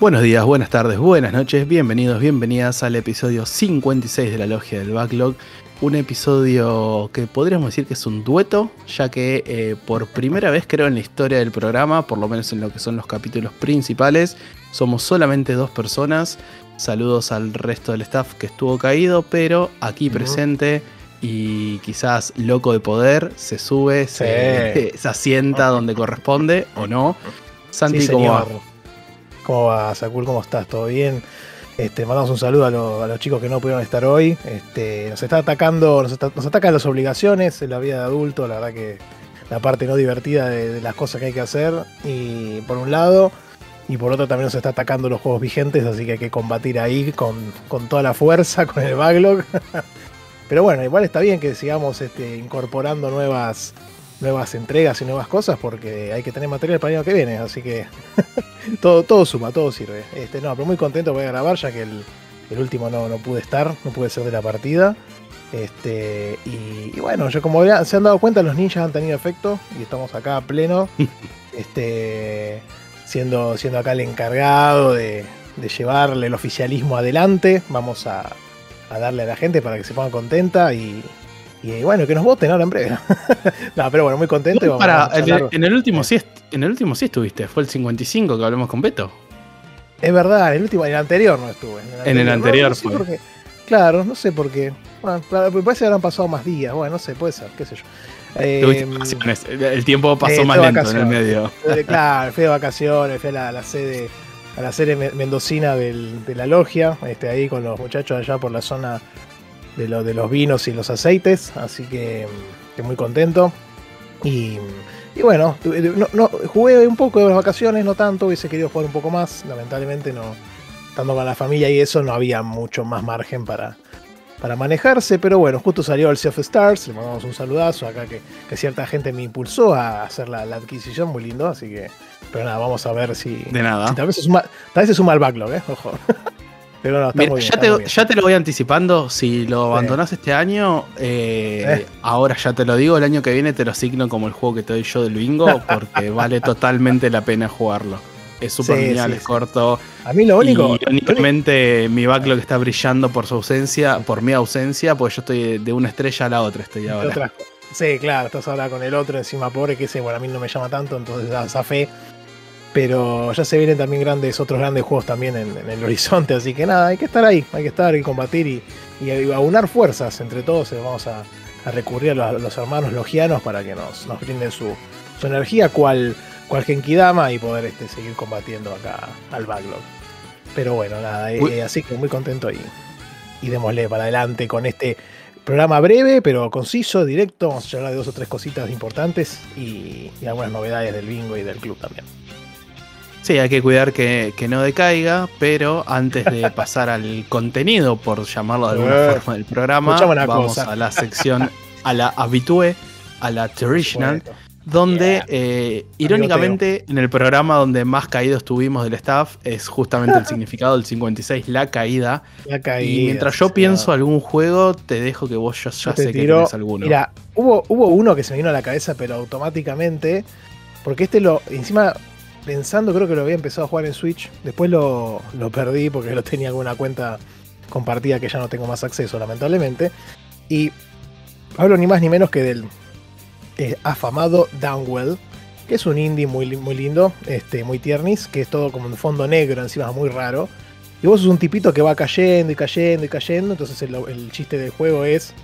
Buenos días, buenas tardes, buenas noches, bienvenidos, bienvenidas al episodio 56 de la Logia del Backlog. Un episodio que podríamos decir que es un dueto, ya que eh, por primera vez creo en la historia del programa, por lo menos en lo que son los capítulos principales, somos solamente dos personas. Saludos al resto del staff que estuvo caído, pero aquí presente y quizás loco de poder, se sube, se, asienta donde corresponde o no. Santi, ¿cómo va? ¿Cómo va, Sakul? ¿Cómo estás? ¿Todo bien? Este, mandamos un saludo a, los chicos que no pudieron estar hoy. Este, nos está atacando, nos, atacan las obligaciones en la vida de adulto, la verdad que la parte no divertida de, las cosas que hay que hacer. Y por un lado, y por otro también nos está atacando los juegos vigentes, así que hay que combatir ahí con, toda la fuerza, con el backlog. Pero bueno, igual está bien que sigamos este, incorporando nuevas, nuevas entregas y nuevas cosas porque hay que tener material para el año que viene, así que todo, todo suma, todo sirve. Este, no, pero muy contento voy a grabar ya que el, último no, no, pude estar, no pude ser de la partida. Este, y, bueno, yo como se han dado cuenta, los ninjas han tenido efecto y estamos acá a pleno. este, siendo, siendo acá el encargado de, llevarle el oficialismo adelante. Vamos a, a darle a la gente para que se ponga contenta y, y bueno, que nos voten ahora en breve. no, pero bueno, muy contento. para, en, el, último sí, en el último sí estuviste, fue el 55 que hablamos con Beto. Es verdad, en el último, en el anterior no estuve. En el anterior, fue. claro, no sé por qué. Bueno, parece que habrán pasado más días. Bueno, no sé, puede ser, qué sé yo. Eh, el tiempo pasó más lento en el medio. Claro, fui de vacaciones, fui a la, sede a la sede mendocina de la logia, este, ahí con los muchachos allá por la zona de, lo, de los vinos y los aceites, así que, muy contento. Y, bueno, no, jugué un poco de las vacaciones, no tanto, hubiese querido jugar un poco más, lamentablemente no, estando con la familia y eso no había mucho más margen para, para manejarse, pero bueno, justo salió el Sea of Stars, le mandamos un saludazo acá que, cierta gente me impulsó a hacer la, adquisición, muy lindo, así que, pero nada, vamos a ver si... De nada. tal, vez se suma, tal vez se suma al backlog, ¿eh? Ojo. Pero ya, te, lo voy anticipando. Si lo abandonas este año, eh, eh. ahora ya te lo digo, el año que viene te lo asigno como el juego que te doy yo del bingo, porque vale totalmente la pena jugarlo. Es súper lineal, es corto. A mí lo único. Y irónicamente, mi backlog está brillando por su ausencia, por mi ausencia, porque yo estoy de una estrella a la otra, estoy ahora. Sí, claro, estás ahora con el otro encima pobre, que ese, bueno, a mí no me llama tanto, entonces da esa fe pero ya se vienen también grandes, otros grandes juegos también en, el horizonte, así que nada, hay que estar ahí, hay que estar y combatir y, y aunar fuerzas entre todos. Eh, vamos a, recurrir a los, hermanos logianos para que nos, nos brinden su, energía, cual, cual Genkidama, y poder este, seguir combatiendo acá al backlog. Pero bueno, nada, eh, así que muy contento y, y démosle para adelante con este programa breve, pero conciso, directo. Vamos a hablar de dos o tres cositas importantes y algunas novedades del bingo y del club también. Sí, hay que cuidar que, no decaiga, pero antes de pasar al contenido, por llamarlo de alguna eh, forma del programa, vamos a la sección, a la habitué, a la traditional, donde eh, irónicamente en el programa donde más caídos tuvimos del staff es justamente el significado del 56, la caída. La caída. Y mientras yo pienso algún juego, te dejo que vos ya, sé que tienes alguno. Mira, hubo, hubo uno que se me vino a la cabeza, pero automáticamente, porque este lo, encima pensando, creo que lo había empezado a jugar en Switch. Después lo, perdí porque lo tenía con una cuenta compartida que ya no tengo más acceso, lamentablemente. Y hablo ni más ni menos que del eh, afamado Downwell, que es un indie muy, muy lindo, este, muy tiernis, que es todo como un fondo negro, encima muy raro. Y vos sos un tipito que va cayendo y cayendo y cayendo, entonces el, chiste del juego es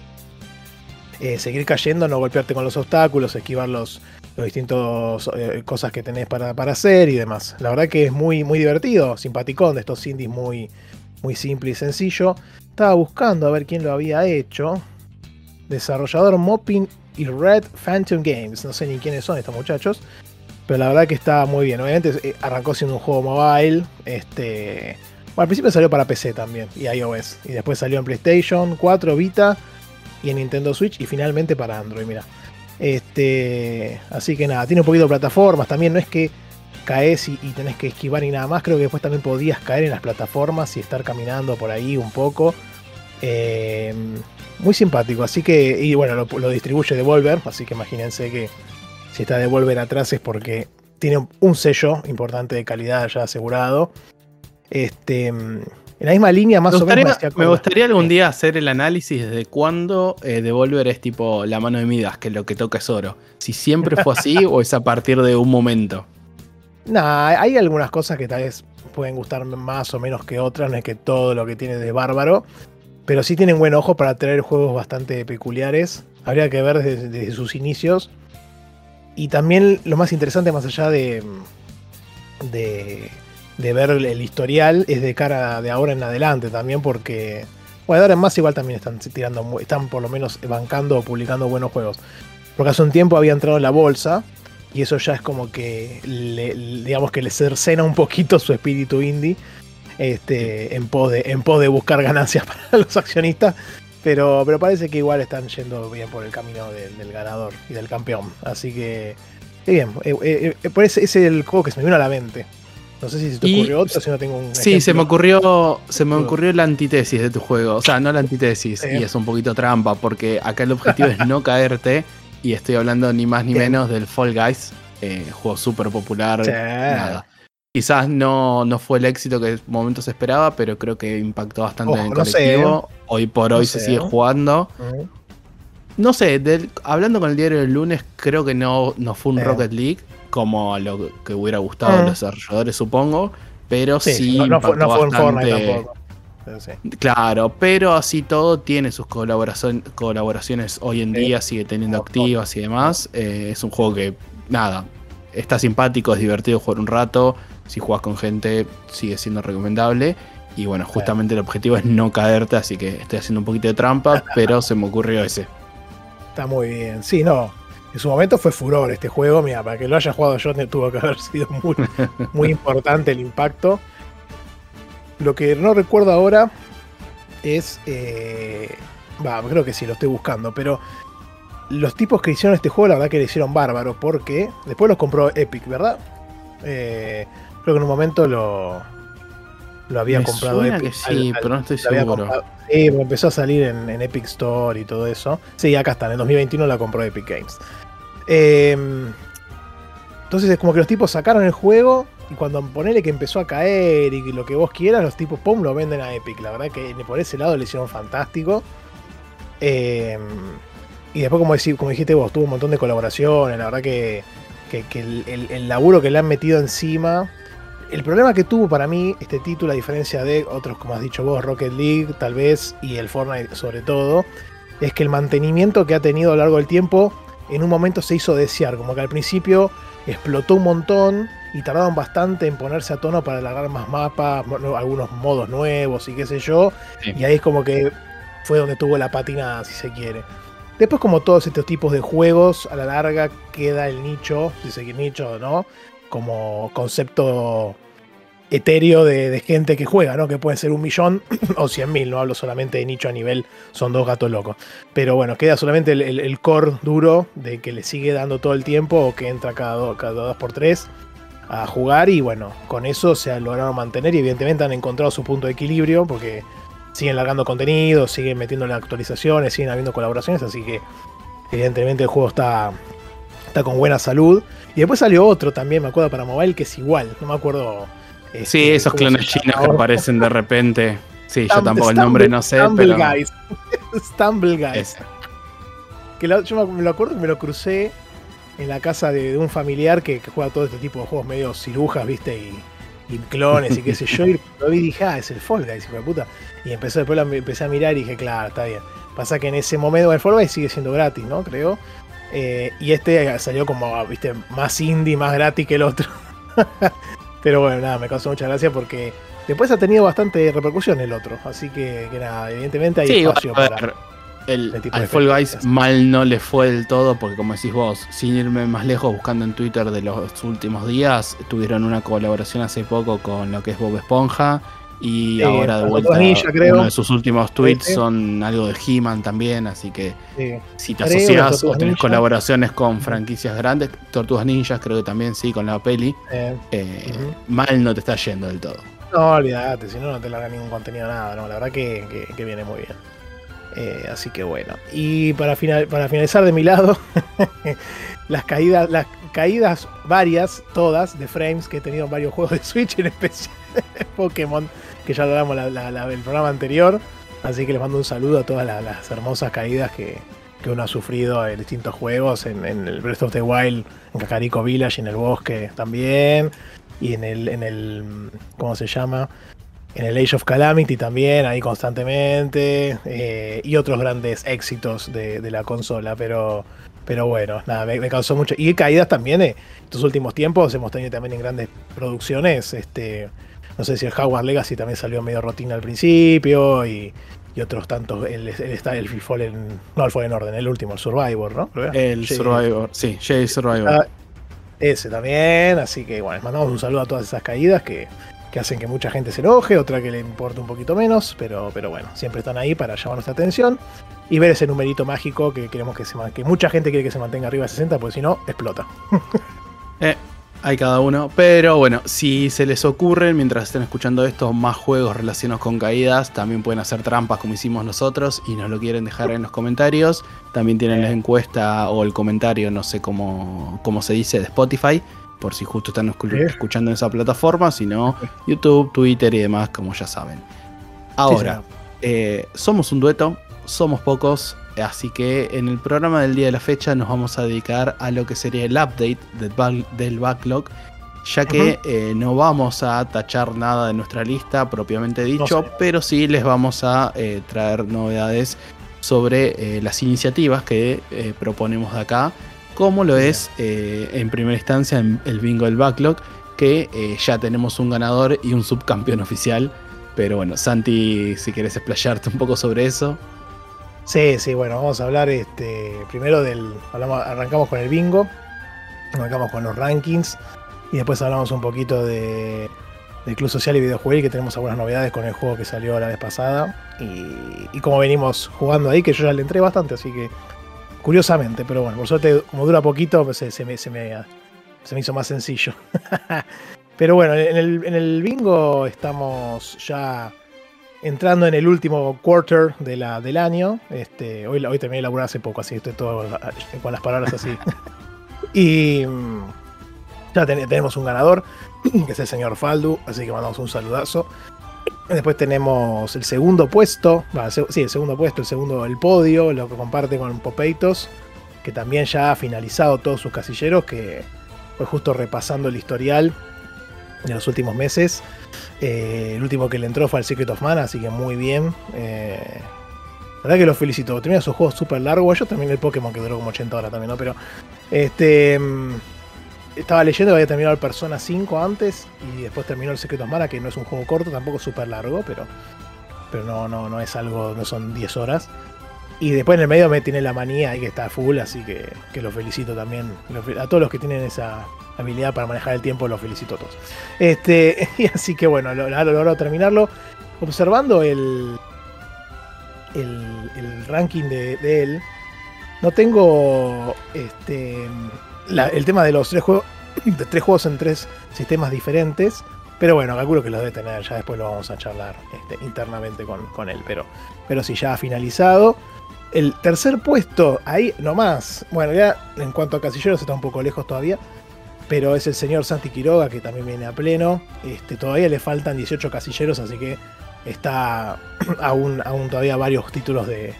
eh, seguir cayendo, no golpearte con los obstáculos, esquivar los, los distintos eh, cosas que tenés para, hacer y demás. La verdad que es muy, muy divertido, simpaticón de estos indies muy, muy simple y sencillo. Estaba buscando a ver quién lo había hecho. Desarrollador Mopin y Red Phantom Games. No sé ni quiénes son estos muchachos. Pero la verdad que está muy bien. Obviamente eh, arrancó siendo un juego mobile. Este. Al principio salió para PC también y iOS. Y después salió en PlayStation 4, Vita y en Nintendo Switch. Y finalmente para Android, mira. Este. Así que nada, tiene un poquito de plataformas. También no es que caes y, tenés que esquivar y nada más. Creo que después también podías caer en las plataformas y estar caminando por ahí un poco. Eh, muy simpático, así que, y bueno, lo, lo, distribuye Devolver, así que imagínense que si está Devolver atrás es porque tiene un sello importante de calidad ya asegurado. Este, en la misma línea, más o menos. Me, gustaría algún día hacer el análisis de cuándo eh, Devolver es tipo la mano de Midas, que lo que toca es oro. Si siempre fue así o es a partir de un momento. Nah, hay algunas cosas que tal vez pueden gustar más o menos que otras, no es que todo lo que tiene de bárbaro, pero sí tienen buen ojo para traer juegos bastante peculiares. Habría que ver desde, sus inicios. Y también lo más interesante, más allá de, de, ver el historial, es de cara de ahora en adelante también, porque bueno, ahora en más igual también están tirando, están por lo menos bancando o publicando buenos juegos. Porque hace un tiempo había entrado en la bolsa y eso ya es como que digamos que le cercena un poquito su espíritu indie este, en, pos de, en de buscar ganancias para los accionistas. Pero, pero parece que igual están yendo bien por el camino del ganador y del campeón. Así que, bien. Eh, eh, eh ese es el juego que se me vino a la mente. No sé si se te ocurrió si no tengo un. Sí, se me ocurrió. Se me ocurrió la antitesis de tu juego. O sea, no la antitesis. Y es un poquito trampa. Porque acá el objetivo es no caerte. Y estoy hablando ni más ni menos del Fall Guys, eh, juego súper popular. Nada. Quizás no, no fue el éxito que en momentos esperaba, pero creo que impactó bastante en el colectivo. ¿eh? Hoy por hoy se sigue ¿eh? jugando. No sé, hablando con el diario del lunes, creo que no, no fue un Rocket League como lo que hubiera gustado a los desarrolladores, supongo. Pero sí, no, fue, un Fortnite tampoco. Claro, pero así todo tiene sus colaboraciones hoy en día, sigue teniendo activas y demás. Eh, es un juego que, nada, está simpático, es divertido jugar un rato. Si juegas con gente, sigue siendo recomendable. Y bueno, justamente el objetivo es no caerte, así que estoy haciendo un poquito de trampa, pero se me ocurrió ese. Está muy bien. Sí, no. En su momento fue furor este juego. Mira, para que lo haya jugado yo tuvo que haber sido muy, muy importante el impacto. Lo que no recuerdo ahora es. Eh, va, creo que sí, lo estoy buscando, pero los tipos que hicieron este juego, la verdad que le hicieron bárbaro, porque después los compró Epic, ¿verdad? Eh, creo que en un momento lo, lo había comprado Epic. sí, pero no estoy seguro. Sí, empezó a salir en, Epic Store y todo eso. Sí, acá están, en 2021 la compró Epic Games. Eh, entonces es como que los tipos sacaron el juego y cuando ponele que empezó a caer y lo que vos quieras, los tipos, pum, lo venden a Epic. La verdad que por ese lado le hicieron fantástico. Eh, y después, como, como dijiste vos, tuvo un montón de colaboraciones. La verdad que, el, laburo que le han metido encima. El problema que tuvo para mí este título, a diferencia de otros, como has dicho vos, Rocket League tal vez, y el Fortnite sobre todo, es que el mantenimiento que ha tenido a lo largo del tiempo, en un momento se hizo desear. Como que al principio explotó un montón y tardaron bastante en ponerse a tono para alargar más mapas, algunos modos nuevos y qué sé yo. Y ahí es como que fue donde tuvo la patina, si se quiere. Después, como todos estos tipos de juegos, a la larga queda el nicho, si se quiere nicho o no, como concepto etéreo de, gente que juega, ¿no? Que puede ser un millón o cien mil, no hablo solamente de nicho a nivel, son dos gatos locos. Pero bueno, queda solamente el, core duro de que le sigue dando todo el tiempo o que entra cada, cada dos por tres a jugar y bueno, con eso se han logrado mantener y evidentemente han encontrado su punto de equilibrio porque siguen largando contenido, siguen metiéndole actualizaciones, siguen habiendo colaboraciones, así que evidentemente el juego está, está con buena salud. Y después salió otro también, me acuerdo, para mobile que es igual, no me acuerdo. Este, sí, esos clones chinos que aparecen de repente. Sí, yo tampoco el nombre no sé, Stumble Guys. Stumble Guys. Que yo me lo acuerdo que me lo crucé en la casa de, un familiar que, juega todo este tipo de juegos medio cirujas, ¿viste? Y, clones y qué sé yo. Y lo vi y dije, ah, es el Fall Guys, hijo de puta. Y empezó, después lo empecé a mirar y dije, claro, está bien. Pasa que en ese momento el Fall Guys sigue siendo gratis, ¿no? Creo. Eh, y este salió como, viste, más indie, más gratis que el otro. Pero bueno, nada, me causó mucha gracia porque después ha tenido bastante repercusión el otro. Así que, nada, evidentemente hay espacio para. El, al Fall Guys mal no le fue del todo, porque como decís vos, sin irme más lejos, buscando en Twitter de los últimos días, tuvieron una colaboración hace poco con lo que es Bob Esponja. Y ahora de vuelta, uno de sus últimos tweets son algo de He-Man también, así que si te asocias o tenés colaboraciones con franquicias grandes, Tortugas Ninjas creo que también sí, con la peli, eh, eh, mal no te está yendo del todo. No, olvídate, si no, no te larga ningún contenido, nada, no, la verdad que, que, viene muy bien. Eh, así que bueno. Y para, final, para finalizar de mi lado, las caídas, las caídas varias, todas, de frames que he tenido en varios juegos de Switch, en especial Pokémon, que ya hablamos la, el programa anterior. Así que les mando un saludo a todas las, hermosas caídas que, uno ha sufrido en distintos juegos, en, el Breath of the Wild, en Kakariko Village, en el bosque también, y en el, en el ¿cómo se llama? En el Age of Calamity también, ahí constantemente, eh, y otros grandes éxitos de, la consola, pero, pero bueno, nada, me, causó mucho. Y caídas también, eh, estos últimos tiempos hemos tenido también en grandes producciones, este no sé si el Howard Legacy también salió medio rutina al principio y, otros tantos. El, está el Fallen. No, el Fallen Orden, el último, el Survivor, ¿no? El Survivor, sí, Jay Survivor. Ah, ese también, así que bueno, les mandamos un saludo a todas esas caídas que, hacen que mucha gente se enoje, otra que le importa un poquito menos, pero, pero bueno, siempre están ahí para llamar nuestra atención y ver ese numerito mágico que queremos que se que mucha gente quiere que se mantenga arriba de 60, porque si no, explota. eh, hay cada uno. Pero bueno, si se les ocurren mientras estén escuchando esto más juegos relacionados con caídas, también pueden hacer trampas como hicimos nosotros y nos lo quieren dejar en los comentarios. También tienen la encuesta o el comentario, no sé cómo, cómo se dice, de Spotify. Por si justo están escuchando en esa plataforma, sino YouTube, Twitter y demás, como ya saben. Ahora, eh, somos un dueto, somos pocos, Así que en el programa del día de la fecha nos vamos a dedicar a lo que sería el update del, backlog, ya que eh, no vamos a tachar nada de nuestra lista propiamente dicho, pero sí les vamos a eh, traer novedades sobre eh, las iniciativas que proponemos de acá, como lo es en primera instancia el bingo del backlog, que ya tenemos un ganador y un subcampeón oficial. Pero bueno, Santi, si quieres explayarte un poco sobre eso. Sí, sí, bueno, vamos a hablar este, primero del. arrancamos con el bingo, arrancamos con los rankings y después hablamos un poquito de, del Club Social y Videojuegos, que tenemos algunas novedades con el juego que salió la vez pasada y, y como venimos jugando ahí, que yo ya le entré bastante, así que curiosamente, pero bueno, por suerte, como dura poquito, pues, se, me, se, me, se me hizo más sencillo. pero bueno, en el, en el bingo estamos ya entrando en el último quarter de la, del año. Este, hoy, hoy terminé de laburar hace poco, así estoy todo con las palabras así. y mm, ya tenemos un ganador, que es el señor Faldu, así que mandamos un saludazo. Después tenemos el segundo puesto, sí, el segundo puesto, el segundo, el podio, lo que comparte con Popeitos, que también ya ha finalizado todos sus casilleros, que fue justo repasando el historial de los últimos meses. Eh, el último que le entró fue al Secret of Mana, así que muy bien. Eh, la verdad que lo felicito. Termina su juego súper largo. Yo también el Pokémon que duró como 80 horas también, ¿no? Pero este. Mm, estaba leyendo que había terminado el Persona 5 antes y después terminó el Secret of Mana, que no es un juego corto, tampoco súper largo, pero, pero no, no, no es algo, no son 10 horas. Y después en el medio me tiene la manía y que está full, así que, que lo felicito también. A todos los que tienen esa, habilidad para manejar el tiempo, los felicito a todos. Este, y así que bueno, lo, lo logrado terminarlo. Observando el, el, ranking de, él, no tengo este, el tema de los tres juegos, de tres juegos en tres sistemas diferentes. Pero bueno, calculo que los debe tener, ya después lo vamos a charlar este, internamente con, con, él. Pero, pero sí, ya ha finalizado. El tercer puesto, ahí nomás. Bueno, ya en cuanto a casilleros está un poco lejos todavía pero es el señor Santi Quiroga que también viene a pleno. Este, todavía le faltan 18 casilleros, así que está aún, aún todavía varios títulos de,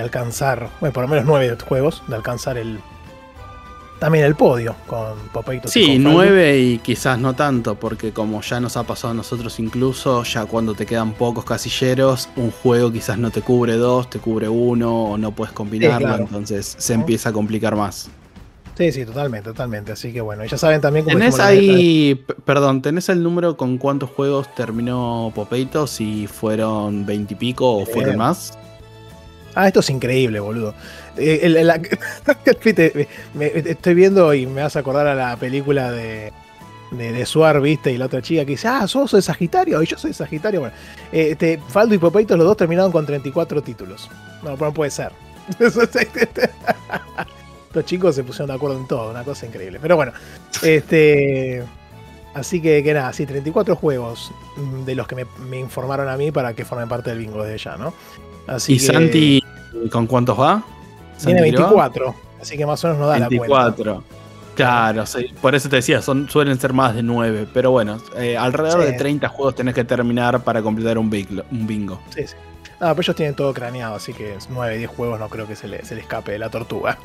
alcanzar, bueno, por lo menos 9 juegos, de alcanzar el también el podio con Popeito. Sí, 9 y quizás no tanto, porque como ya nos ha pasado a nosotros incluso, ya cuando te quedan pocos casilleros, un juego quizás no te cubre dos, te cubre uno o no puedes combinarlo, entonces se empieza a complicar más. Sí, sí, totalmente, totalmente. Así que bueno, ya saben también cómo ¿Tenés ahí, perdón, ¿tenés el número con cuántos juegos terminó Popeito? Si fueron veintipico o fueron más. Ah, esto es increíble, boludo. Eh, el- la- Viste, me- estoy viendo y me vas a acordar a la película de, de, de Suar, ¿viste? Y la otra chica que dice, ah, sos de Sagitario, y yo soy de Sagitario. Bueno, eh, este, Faldo y Popeitos, los dos terminaron con 34 títulos. No, no puede ser. Los chicos se pusieron de acuerdo en todo, una cosa increíble. Pero bueno, este. Así que, que nada, sí, 34 juegos de los que me, me informaron a mí para que formen parte del bingo desde ya, ¿no? Así ¿Y que Santi con cuántos va? tiene ¿Santi Quiroga? 24, así que más o menos no da la cuenta. 24. Claro, sí, por eso te decía, son, suelen ser más de 9. Pero bueno, eh, alrededor Sí. de 30 juegos tenés que terminar para completar un bingo. Un bingo. Sí, sí. No, pero ellos tienen todo craneado, así que 9, 10 juegos no creo que se le, escape de la tortuga.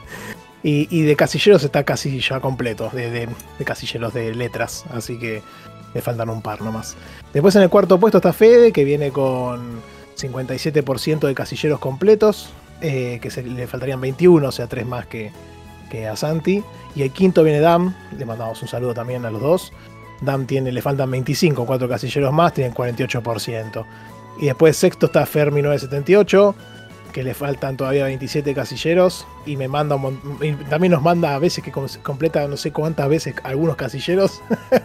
y, de casilleros está casi ya completo, de, de- de casilleros de letras, así que le faltan un par nomás. Después en el cuarto puesto está Fede, que viene con 57% de casilleros completos, eh, que se, le faltarían 21, o sea, 3 más que, que a Santi. Y el quinto viene Dam, le mandamos un saludo también a los dos. Dam tiene, le faltan 25, 4 casilleros más, tienen 48%. Y después sexto está Fermi 978, que le faltan todavía 27 casilleros. Y me manda un y también nos manda a veces que com- completa no sé cuántas veces algunos casilleros.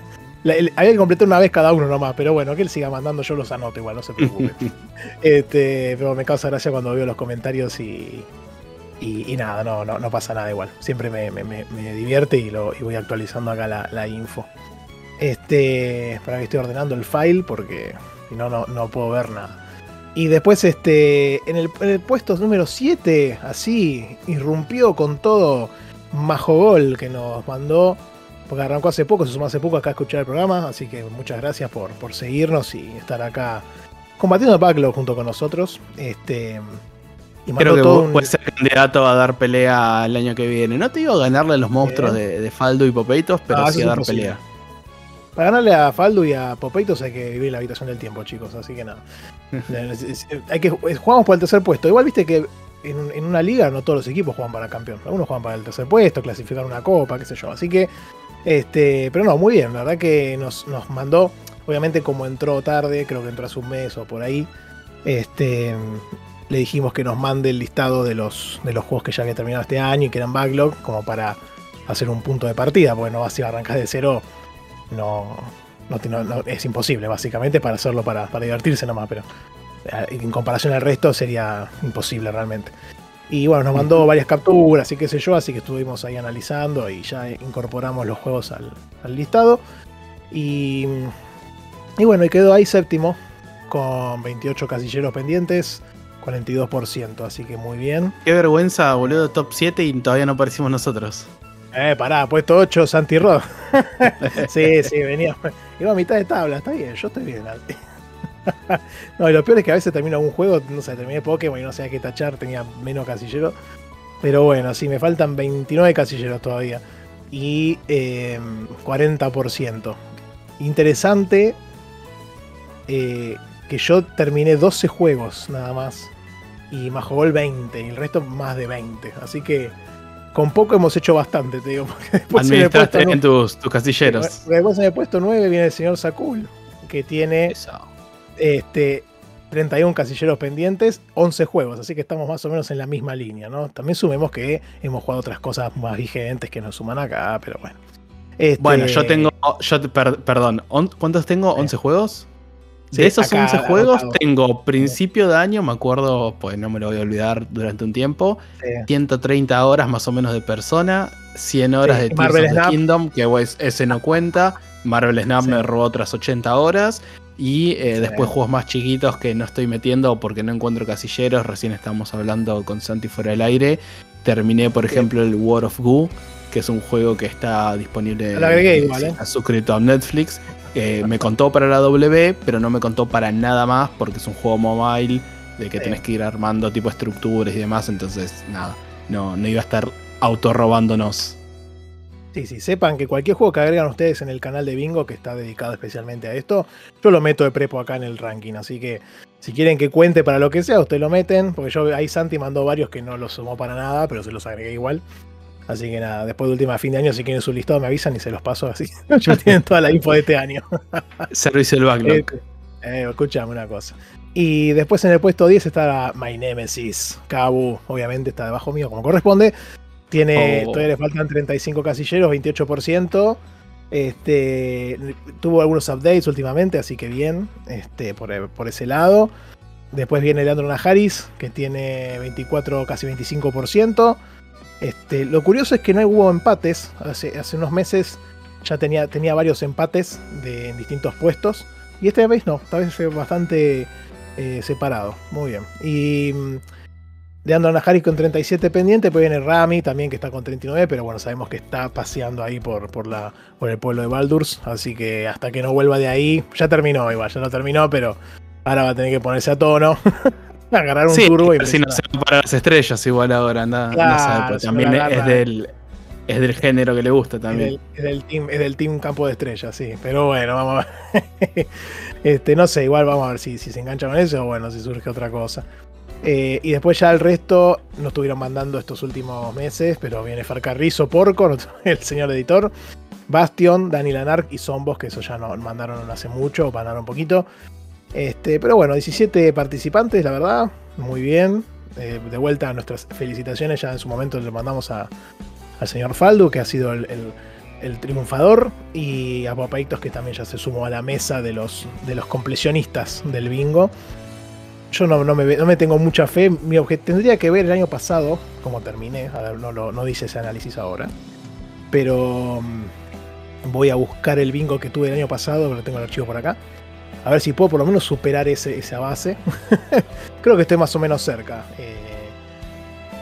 Había que completar una vez cada uno nomás, pero bueno, que él siga mandando, yo los anoto igual, no se preocupe. este, pero me causa gracia cuando veo los comentarios y, y, y nada, no, no, no pasa nada igual. Siempre me, me- me- me divierte y, lo, y voy actualizando acá la, la info. Este, para que estoy ordenando el file porque si no, no, no puedo ver nada. Y después, este, en el, en el puesto número 7, así, irrumpió con todo Majogol que nos mandó, porque arrancó hace poco, se sumó hace poco acá a escuchar el programa, así que muchas gracias por, por seguirnos y estar acá combatiendo el backlog junto con nosotros. Este, y Creo que todo un- puedes ser candidato a dar pelea el año que viene. No te digo ganarle a los monstruos de, de Faldo y Popeitos, pero No, sí a dar pelea. Para ganarle a Faldo y a Popeitos hay que vivir la habitación del tiempo, chicos. Así que nada. Hay que, jugamos por el tercer puesto. Igual viste que en, en una liga no todos los equipos juegan para campeón. Algunos juegan para el tercer puesto, clasificar una copa, qué sé yo. Así que, este, pero no, muy bien. La verdad que nos, nos mandó, obviamente como entró tarde, creo que entró hace un mes o por ahí. Este, le dijimos que nos mande el listado de los, de los juegos que ya había terminado este año y que eran backlog, como para hacer un punto de partida, porque no vas a arrancar de cero no, es imposible, básicamente, para hacerlo para, para divertirse nomás, pero eh, en comparación al resto sería imposible realmente. Y bueno, nos mandó varias capturas y qué sé yo, así que estuvimos ahí analizando y ya incorporamos los juegos al, al listado. Y, y bueno, y quedó ahí séptimo, con 28 casilleros pendientes, 42%, así que muy bien. Qué vergüenza, boludo, top 7 y todavía no aparecimos nosotros. Eh, pará, puesto 8, Santi Rod. sí, sí, venía. Iba a mitad de tabla, está bien, yo estoy bien. no, y lo peor es que a veces termino algún juego, no sé, terminé Pokémon y no sabía qué tachar, tenía menos casilleros. Pero bueno, sí, me faltan 29 casilleros todavía. Y eh, 40%. Interesante que yo terminé 12 juegos nada más. Y Majogol 20, y el resto más de 20. Así que con poco hemos hecho bastante, te digo. En Administraste bien nu- tus, tus casilleros. porque después en el puesto 9 viene el señor Sakul, que tiene Eso. este, 31 casilleros pendientes, 11 juegos, así que estamos más o menos en la misma línea, ¿no? También sumemos que hemos jugado otras cosas más vigentes que nos suman acá, pero bueno. Este, Bueno, yo tengo. Yo, per- perdón, ¿cuántos tengo? ¿11 juegos? De esos acá 11 juegos, tengo principio de año, me acuerdo, pues no me lo voy a olvidar durante un tiempo. Sí. 130 horas más o menos de persona, 100 horas Sí, de Tears of the. Kingdom, que pues, ese no cuenta. Marvel Snap Sí. me robó otras 80 horas. Y eh, después juegos más chiquitos que no estoy metiendo porque no encuentro casilleros. Recién estábamos hablando con Santi fuera del aire. Terminé, por ejemplo, el War of Goo, que es un juego que está disponible. Igual, ¿eh? estás suscrito a Netflix. Eh, me contó para la W, pero no me contó para nada más porque es un juego mobile de que Sí. tenés que ir armando tipo estructuras y demás. Entonces, nada, no, no iba a estar autorrobándonos. Sí, sí, sepan que cualquier juego que agregan ustedes en el canal de Bingo, que está dedicado especialmente a esto, yo lo meto de prepo acá en el ranking. Así que si quieren que cuente para lo que sea, ustedes lo meten. Porque yo ahí Santi mandó varios que no los sumó para nada, pero se los agregué igual. Así que nada, después de última fin de año, si quieren su listado, me avisan y se los paso así. ya tienen toda la info de este año. Servicio del backlog. Eh, eh, escúchame una cosa. Y después en el puesto 10 está My Nemesis. Kabu, obviamente, está debajo mío como corresponde. Tiene, oh. Todavía le faltan 35 casilleros, 28%. Este, tuvo algunos updates últimamente, así que bien, este, por, por ese lado. Después viene Leandro Najaris, que tiene 24, casi 25%. Este, lo curioso es que no hubo empates. Hace, unos meses ya tenía, tenía varios empates en distintos puestos. Y esta vez no, esta vez fue bastante eh, separado. Muy bien. Y mm, Leandro Najaris con 37 pendiente, pues viene Rami también que está con 39, pero bueno, sabemos que está paseando ahí por, por, la, por el pueblo de Baldurs, así que hasta que no vuelva de ahí, ya terminó igual, ya no terminó, pero Ahora va a tener que ponerse a tono. agarrar un turbo y. Si no se para las estrellas, igual ahora, anda, pues también es del. Es del género que le gusta también. Es del, team, es del team campo de estrellas, sí. Pero bueno, vamos a ver. este, no sé, igual vamos a ver si, si se engancha con eso o bueno, si surge otra cosa. Eh, y después ya el resto nos estuvieron mandando estos últimos meses, pero viene Farcarrizo, Porco, el señor editor, Bastion, Dani Lanark y Zombos, que eso ya nos mandaron hace mucho, mandaron un poquito. Este, pero bueno, 17 participantes, la verdad, muy bien. Eh, de vuelta a nuestras felicitaciones, ya en su momento le mandamos al señor Faldo, que ha sido el, triunfador, y a Papaitos, que también ya se sumó a la mesa de los, de los completionistas del bingo. Yo no, no, me, no me tengo mucha fe, mi tendría que ver el año pasado, como terminé, no, no dice ese análisis ahora, pero mm, voy a buscar el bingo que tuve el año pasado, pero tengo el archivo por acá a ver si puedo por lo menos superar ese, esa base. Creo que estoy más o menos cerca. Eh,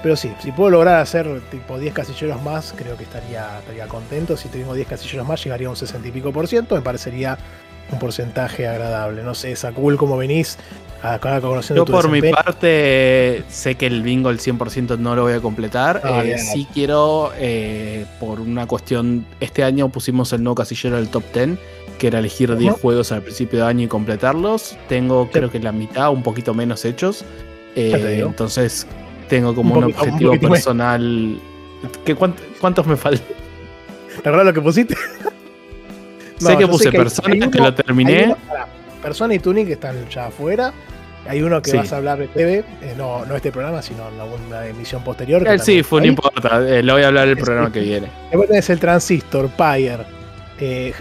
pero sí, si puedo lograr hacer tipo 10 casilleros más, creo que estaría, estaría contento. Si tengo 10 casilleros más, llegaría a un 60 y pico por ciento. Me parecería un porcentaje agradable. No sé, Sakul, ¿cómo venís? Yo por mi parte sé que el bingo al 100% no lo voy a completar. Ah, eh, sí quiero, eh, por una cuestión, este año pusimos el nuevo casillero del top 10 que era elegir 10 juegos al principio de año y completarlos. Tengo creo que la mitad, un poquito menos hechos. Eh, entonces tengo como un, objetivo personal. ¿Qué, ¿Cuántos me faltan? ¿Te acuerdas lo que pusiste? Sé que puse Persona, que, lo terminé. persona y Tunic están ya afuera. Hay uno que vas a hablar de TV, eh, no, no este programa, sino en alguna emisión posterior. El sí, fue, no importa, eh, lo voy a hablar el programa que viene. Después tenés el Transistor, Pyre,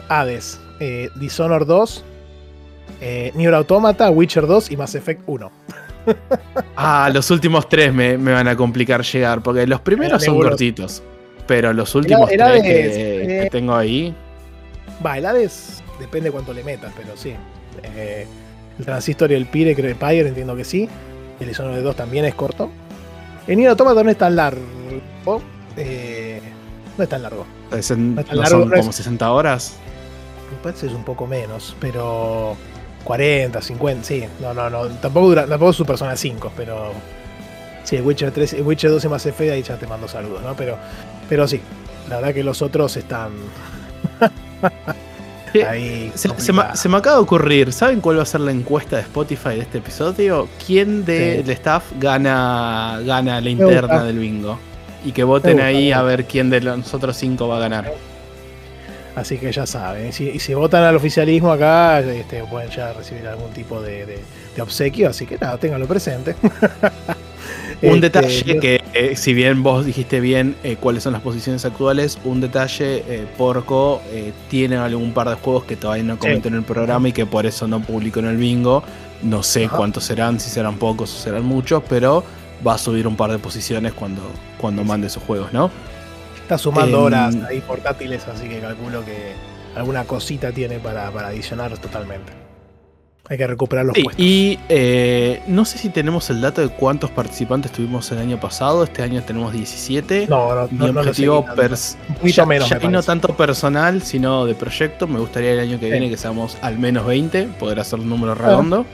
Hades, eh, Dishonored 2, eh, Nier Automata, Witcher 2 y Mass Effect 1. ah, los últimos tres me, van a complicar llegar, porque los primeros son cortitos. Pero los últimos tres que, eh, tengo ahí. Va, el Hades depende cuánto le metas, pero sí. Eh, el Transistor y el Pyre, creo que Pyre, entiendo que sí. El Dishonored 2 también es corto. El Nier Automata no es tan largo. no es tan largo. son como 60 horas? es un poco menos, pero 40, 50, sí. No, no, no. Tampoco dura, tampoco es su Persona 5, pero. Sí, el Witcher 3, el Witcher 2 más fe ahí ya te mando saludos, ¿no? Pero, pero sí, la verdad que los otros están. Ahí se, me, acaba de ocurrir, ¿saben cuál va a ser la encuesta de Spotify de este episodio? ¿Quién del staff gana, gana la interna del bingo? Y que voten ahí a ver quién de los otros cinco va a ganar. Así que ya saben, y si, votan al oficialismo acá, este, pueden ya recibir algún tipo de, obsequio, así que nada, ténganlo presente. un este, detalle que, eh, si bien vos dijiste bien eh, cuáles son las posiciones actuales, un detalle, eh, Porco tiene algún par de juegos que todavía no comento en el programa y que por eso no publico en el bingo. No sé cuántos serán, si serán pocos o serán muchos, pero va a subir un par de posiciones cuando, cuando mande esos juegos, ¿no? Está sumando em, horas ahí portátiles, así que calculo que alguna cosita tiene para, adicionar totalmente. Hay que recuperar los puestos. Y eh, no sé si tenemos el dato de cuántos participantes tuvimos el año pasado. Este año tenemos 17. No, no, Mi no, objetivo ya, menos. y no tanto personal, sino de proyecto. Me gustaría el año que viene que seamos al menos 20, poder hacer un número redondo,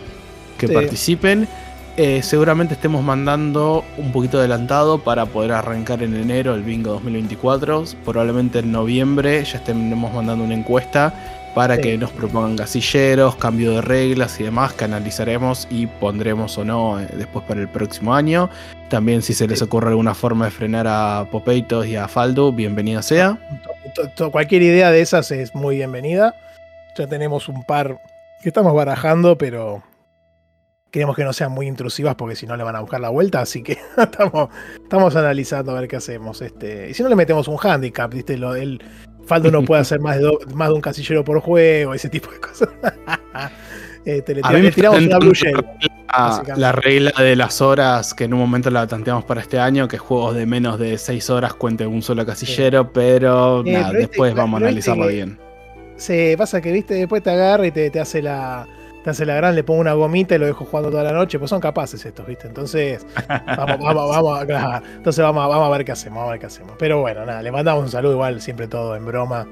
que participen. Eh, seguramente estemos mandando un poquito adelantado para poder arrancar en enero el bingo 2024. Probablemente en noviembre ya estemos mandando una encuesta para que nos propongan gasilleros, cambio de reglas y demás que analizaremos y pondremos o no eh, después para el próximo año. También si se les ocurre alguna forma de frenar a Popeitos y a Faldo, bienvenida sea. Cualquier idea de esas es muy bienvenida. Ya tenemos un par que estamos barajando, pero queremos que no sean muy intrusivas porque si no le van a buscar la vuelta, así que estamos, estamos analizando a ver qué hacemos. Este, y si no le metemos un handicap, ¿viste? Lo, el Faldo no puede hacer más de, más de un casillero por juego, ese tipo de cosas. este, le, tiramos una Blue la regla de las horas que en un momento la tanteamos para este año, que juegos de menos de 6 horas cuenten un solo casillero, pero, eh, nada, después vamos a analizarlo bien. Se pasa que, viste, después te agarra y te, te hace la te hace la gran, le pongo una gomita y lo dejo jugando toda la noche, pues son capaces estos, ¿viste? Entonces, vamos, vamos, vamos, entonces vamos, vamos a ver qué hacemos, vamos a ver qué hacemos. Pero bueno, nada, le mandamos un saludo igual, siempre todo en broma.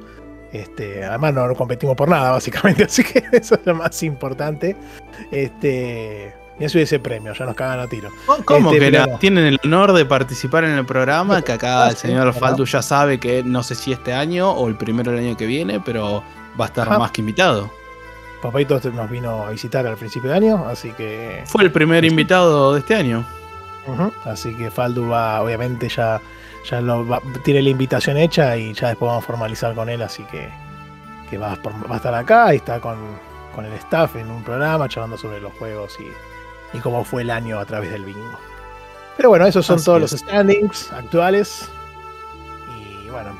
Este, además no, competimos por nada, básicamente, así que eso es lo más importante. Este, y eso ese premio, ya nos cagan a tiro. ¿Cómo este, que tienen el honor de participar en el programa? Que acá el señor Faldu ya sabe que no sé si este año o el primero del año que viene, pero va a estar más que invitado. Papito nos vino a visitar al principio de año, así que. Fue el primer invitado de este año. Así que Faldu va, obviamente, ya, ya lo tiene la invitación hecha y ya después vamos a formalizar con él, así que, que va, a estar acá y está con, el staff en un programa charlando sobre los juegos y, cómo fue el año a través del bingo. Pero bueno, esos son todos los standings actuales bueno,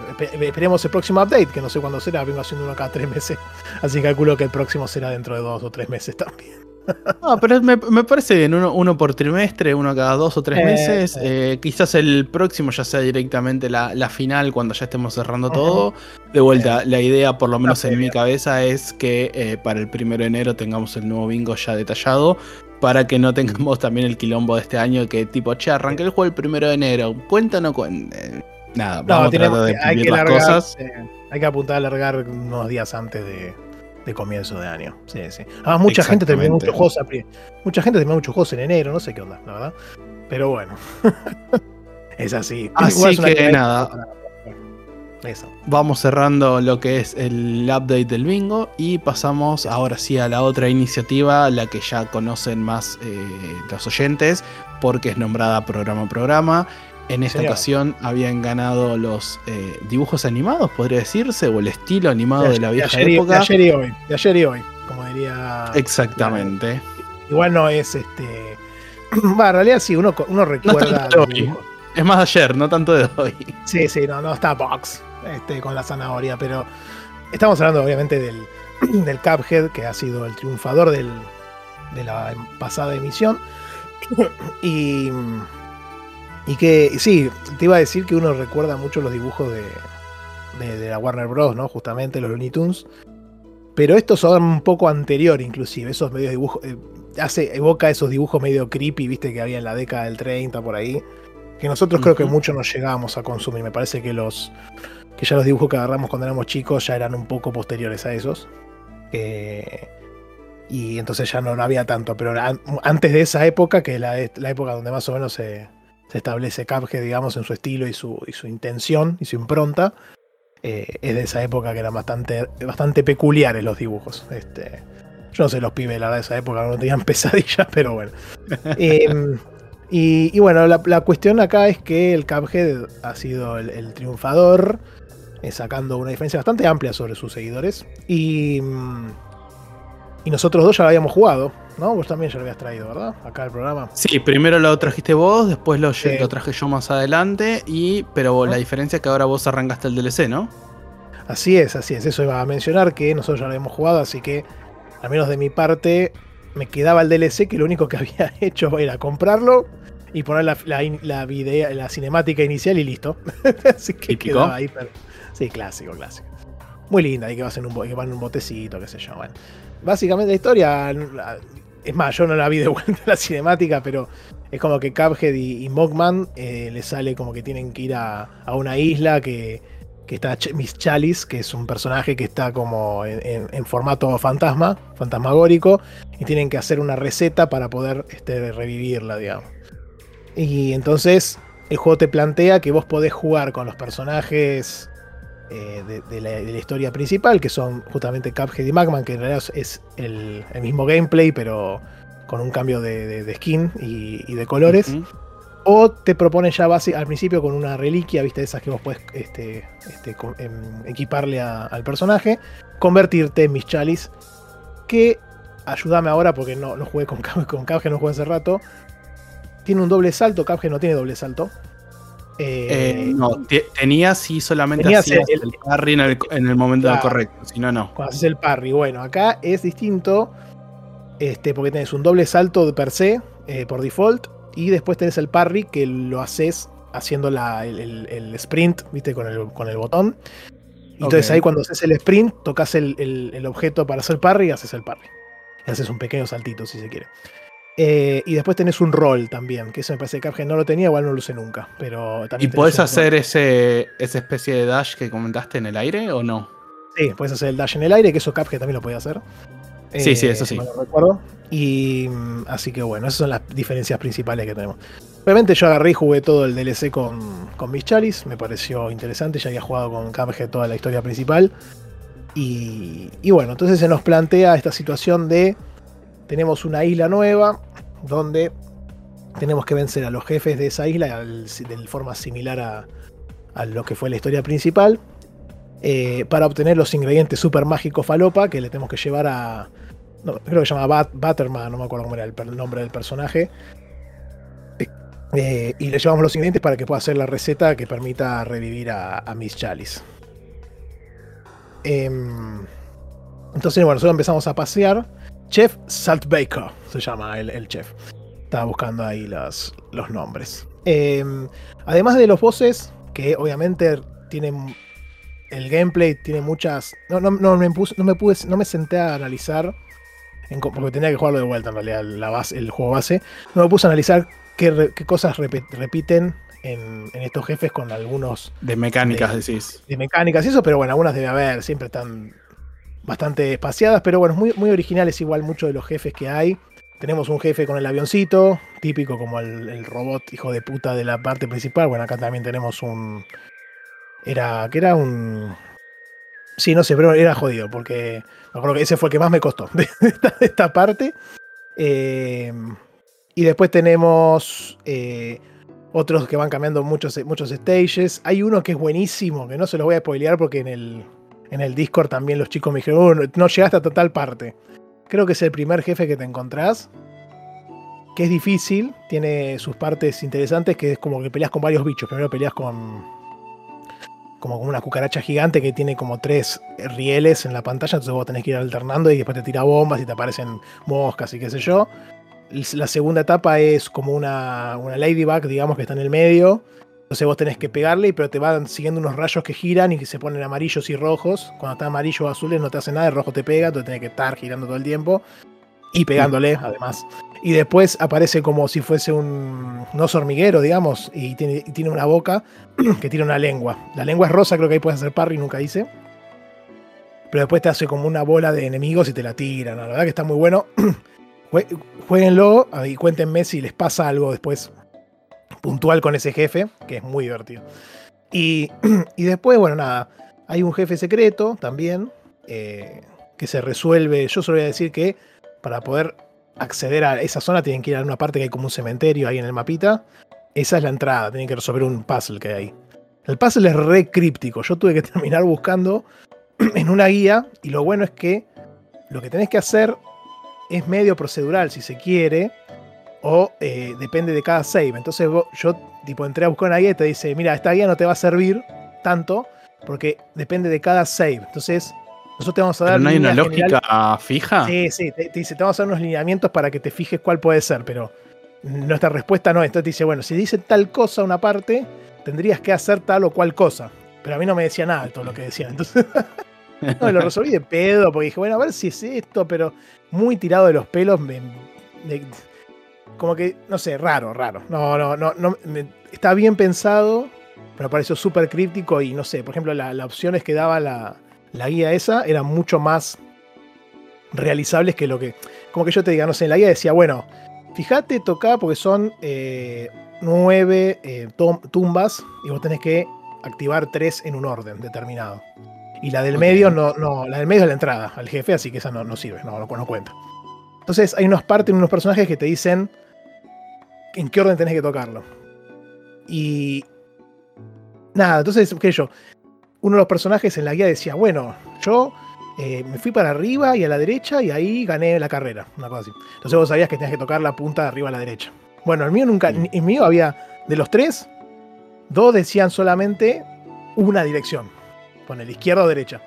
esperemos el próximo update, que no sé cuándo será, vengo haciendo uno cada tres meses, así que calculo que el próximo será dentro de dos o tres meses también. No, pero me, parece bien, uno, por trimestre, uno cada dos o tres eh, meses. Eh, quizás el próximo ya sea directamente la, final cuando ya estemos cerrando todo. De vuelta, eh, la idea, por lo menos en mi cabeza, es que para el primero de enero tengamos el nuevo bingo ya detallado. Para que no tengamos también el quilombo de este año que tipo, che, arranqué el juego el primero de enero. Cuenta o no cuenta Nada, vamos hay que cosas. hay que apuntar a alargar unos días antes de, comienzo de año. Sí, sí. Además, mucha gente terminó muchos juegos mucha gente terminó muchos juegos en enero, no sé qué onda, la verdad. Pero bueno. es así. Así que nada. Vamos cerrando lo que es el update del bingo y pasamos ahora sí a la otra iniciativa, la que ya conocen más eh, los oyentes, porque es nombrada programa a programa. En esta ocasión habían ganado los eh, dibujos animados, podría decirse, o el estilo animado de, la vieja época. De ayer y hoy, de ayer y hoy, como diría. Exactamente. Igual no es este. Va, en realidad sí, uno, uno recuerda. Es más de ayer, no tanto de hoy. Sí, sí, no, no está Box este, con la zanahoria, pero estamos hablando obviamente del, del Cuphead, que ha sido el triunfador del, de la pasada emisión. y y que, sí, te iba a decir que uno recuerda mucho los dibujos de, de, la Warner Bros., ¿no? Justamente los Looney Tunes. Pero estos son un poco anterior, inclusive. Esos medios dibujos. Eh, hace, evoca esos dibujos medio creepy, viste, que había en la década del 30 por ahí. Que nosotros creo que mucho nos llegábamos a consumir. Me parece que los. que ya los dibujos que agarramos cuando éramos chicos ya eran un poco posteriores a esos. y entonces ya no, había tanto. Pero antes de esa época, que es la, la época donde más o menos se se establece Cuphead, digamos, en su estilo y su, intención y su impronta. Eh, es de esa época que eran bastante, bastante peculiares los dibujos. Este, yo no sé, los pibes, la de esa época no tenían pesadillas, pero bueno. Em, y, bueno, la, cuestión acá es que el Cuphead ha sido el, triunfador, eh, sacando una diferencia bastante amplia sobre sus seguidores. Y, y nosotros dos ya lo habíamos jugado. ¿No? Vos también ya lo habías traído, ¿verdad? Acá el programa. Sí, primero lo trajiste vos, después lo, traje yo más adelante, y pero la diferencia es que ahora vos arrancaste el DLC, ¿no? Así es, así es. Eso iba a mencionar que nosotros ya lo habíamos jugado, así que, al menos de mi parte, me quedaba el DLC que lo único que había hecho era comprarlo y poner la, la, la cinemática inicial y listo. así que quedaba ahí. Sí, clásico, clásico. Muy linda, ahí que vas en un, que van en un botecito, qué sé yo. Bueno. Básicamente la historia es más, yo no la vi de vuelta la cinemática, pero es como que Cuphead y, Mogman eh, le sale como que tienen que ir a, una isla que, está Miss Chalice, que es un personaje que está como en, formato fantasma, fantasmagórico, y tienen que hacer una receta para poder este, revivirla, digamos. Y entonces el juego te plantea que vos podés jugar con los personajes eh, de, la, historia principal, que son justamente Cuphead y Magman, que en realidad es el, mismo gameplay, pero con un cambio de, skin y, de colores. O te propone ya base, al principio con una reliquia, viste, esas que vos puedes este, este, em, equiparle al personaje, convertirte en Miss Chalice, que ayúdame ahora porque no, no jugué con, con Cuphead, no jugué hace rato. Tiene un doble salto, Cuphead no tiene doble salto. Eh, no, tenía si solamente hacías el, el, parry en el, momento correcto, si no, no. Cuando haces el parry, bueno, acá es distinto, este, porque tenés un doble salto de per se, eh, por default, y después tenés el parry que lo haces haciendo la, el, sprint, viste, con el, con el botón. Entonces ahí cuando haces el sprint, tocas el, objeto para hacer parry y haces el parry. Y haces un pequeño saltito si se quiere. Eh, y después tenés un roll también, que eso me parece que Cuphead no lo tenía, igual no lo usé nunca. Pero ¿Y puedes hacer ese, esa especie de dash que comentaste en el aire o no? Sí, puedes hacer el dash en el aire, que eso Cuphead también lo puede hacer. Sí, sí, eso sí. No recuerdo. Y mm, así que bueno, esas son las diferencias principales que tenemos. Obviamente yo agarré y jugué todo el DLC con, con Miss Chalice, me pareció interesante, ya había jugado con Cuphead toda la historia principal. Y, y bueno, entonces se nos plantea esta situación de tenemos una isla nueva donde tenemos que vencer a los jefes de esa isla de forma similar a, lo que fue la historia principal. Eh, para obtener los ingredientes super mágicos falopa que le tenemos que llevar a. creo que se llama Butterman, no me acuerdo cómo era el, nombre del personaje. Eh, y le llevamos los ingredientes para que pueda hacer la receta que permita revivir a, Miss Chalice. Em, entonces, bueno, nosotros empezamos a pasear Chef Saltbaker se llama el, chef. Estaba buscando ahí los, los nombres. Em, además de los bosses, que obviamente tienen. El gameplay tiene muchas. No, no, no me, no me pude. No me senté a analizar. porque tenía que jugarlo de vuelta en realidad, la base, el juego base. No me puse a analizar qué, cosas repiten en, estos jefes con algunos. De mecánicas, decís. De mecánicas y eso, pero bueno, algunas debe haber, siempre están bastante espaciadas, pero bueno, muy, muy originales igual muchos de los jefes que hay. Tenemos un jefe con el avioncito, típico como el, robot hijo de puta de la parte principal. Bueno, acá también tenemos un... Era... que era un... Sí, no sé, pero era jodido, porque me acuerdo que ese fue el que más me costó de esta, parte. Eh, y después tenemos eh, otros que van cambiando muchos, muchos stages. Hay uno que es buenísimo, que no se los voy a spoilear porque en el, en el Discord también los chicos me dijeron, oh, no llegaste a total parte. Creo que es el primer jefe que te encontrás. Que es difícil, tiene sus partes interesantes, que es como que peleas con varios bichos. Primero peleas con. como una cucaracha gigante que tiene como tres rieles en la pantalla. Entonces vos tenés que ir alternando y después te tira bombas y te aparecen moscas y qué sé yo. La segunda etapa es como una, una ladybug, digamos, que está en el medio entonces vos tenés que pegarle, pero te van siguiendo unos rayos que giran y que se ponen amarillos y rojos. Cuando está amarillo o azules no te hace nada, el rojo te pega, entonces tenés que estar girando todo el tiempo. Y pegándole, además. Y después aparece como si fuese un, no hormiguero, digamos, y tiene, tiene una boca que tiene una lengua. La lengua es rosa, creo que ahí puedes hacer parry, nunca hice. Pero después te hace como una bola de enemigos y te la tiran. La verdad que está muy bueno. Jueguenlo y cuéntenme si les pasa algo después puntual con ese jefe, que es muy divertido. Y, después, bueno, nada, hay un jefe secreto también, eh, que se resuelve, yo solo voy a decir que para poder acceder a esa zona tienen que ir a una parte que hay como un cementerio ahí en el mapita. Esa es la entrada, tienen que resolver un puzzle que hay ahí. El puzzle es re críptico, yo tuve que terminar buscando en una guía y lo bueno es que lo que tenés que hacer es medio procedural si se quiere, o eh, depende de cada save. Entonces yo tipo entré a buscar una guía y te dice, mira, esta guía no te va a servir tanto porque depende de cada save. Entonces nosotros te vamos a dar... ¿No hay una lógica fija? Sí, sí, te, dice, te vamos a dar unos lineamientos para que te fijes cuál puede ser, pero nuestra respuesta no es. Entonces te dice, bueno, si dice tal cosa una parte, tendrías que hacer tal o cual cosa. Pero a mí no me decía nada de todo lo que decían. Entonces... no, lo resolví de pedo, porque dije, bueno, a ver si es esto, pero muy tirado de los pelos. me, como que, no sé, raro, raro. No, no, no, no está bien pensado, pero pareció súper críptico y no sé, por ejemplo, las opciones que daba la, guía esa eran mucho más realizables que lo que, como que yo te diga, no sé, en la guía decía, bueno, fíjate, toca porque son eh, nueve eh, tumbas y vos tenés que activar tres en un orden determinado. Y la del medio no, no, la del medio es la entrada al jefe, así que esa no, no sirve, no, no, cuenta. Entonces hay unas partes, unos personajes que te dicen, en qué orden tenés que tocarlo. Y. Nada, entonces, qué yo. Uno de los personajes en la guía decía, bueno, yo eh, me fui para arriba y a la derecha y ahí gané la carrera, una cosa así. Entonces vos sabías que tenías que tocar la punta de arriba a la derecha. Bueno, el mío nunca, el mío había, de los tres, dos decían solamente una dirección, con el izquierda o derecha.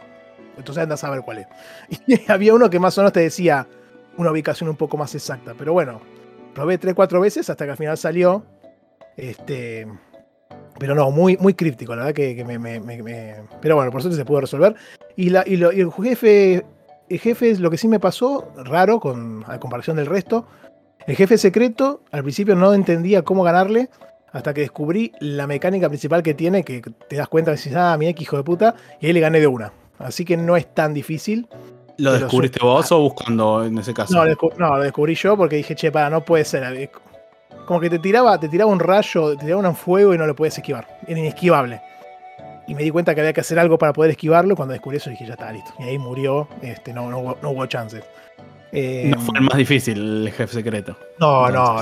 Entonces andas a ver cuál es. Y había uno que más o menos te decía una ubicación un poco más exacta. Pero bueno, probé tres, cuatro veces hasta que al final salió. Este. Pero no, muy, muy críptico, la verdad que, me, Pero bueno, por suerte se pudo resolver. Y, la, y, el jefe. El jefe lo que sí me pasó, raro, con, a comparación del resto. El jefe secreto, al principio no entendía cómo ganarle. Hasta que descubrí la mecánica principal que tiene, que te das cuenta dices, ah, mi hijo de puta, y ahí le gané de una. Así que no es tan difícil. ¿Lo descubriste vos o buscando en ese caso? No, lo, descubrí yo porque dije, che, para, no puede ser. Como que te tiraba, te tiraba un rayo, te tiraba un fuego y no lo puedes esquivar. Era inesquivable. Y me di cuenta que había que hacer algo para poder esquivarlo. Cuando descubrí eso dije, ya está, listo. Y ahí murió, este, no, no, hubo, chances. no fue el más difícil el jefe secreto. No, no,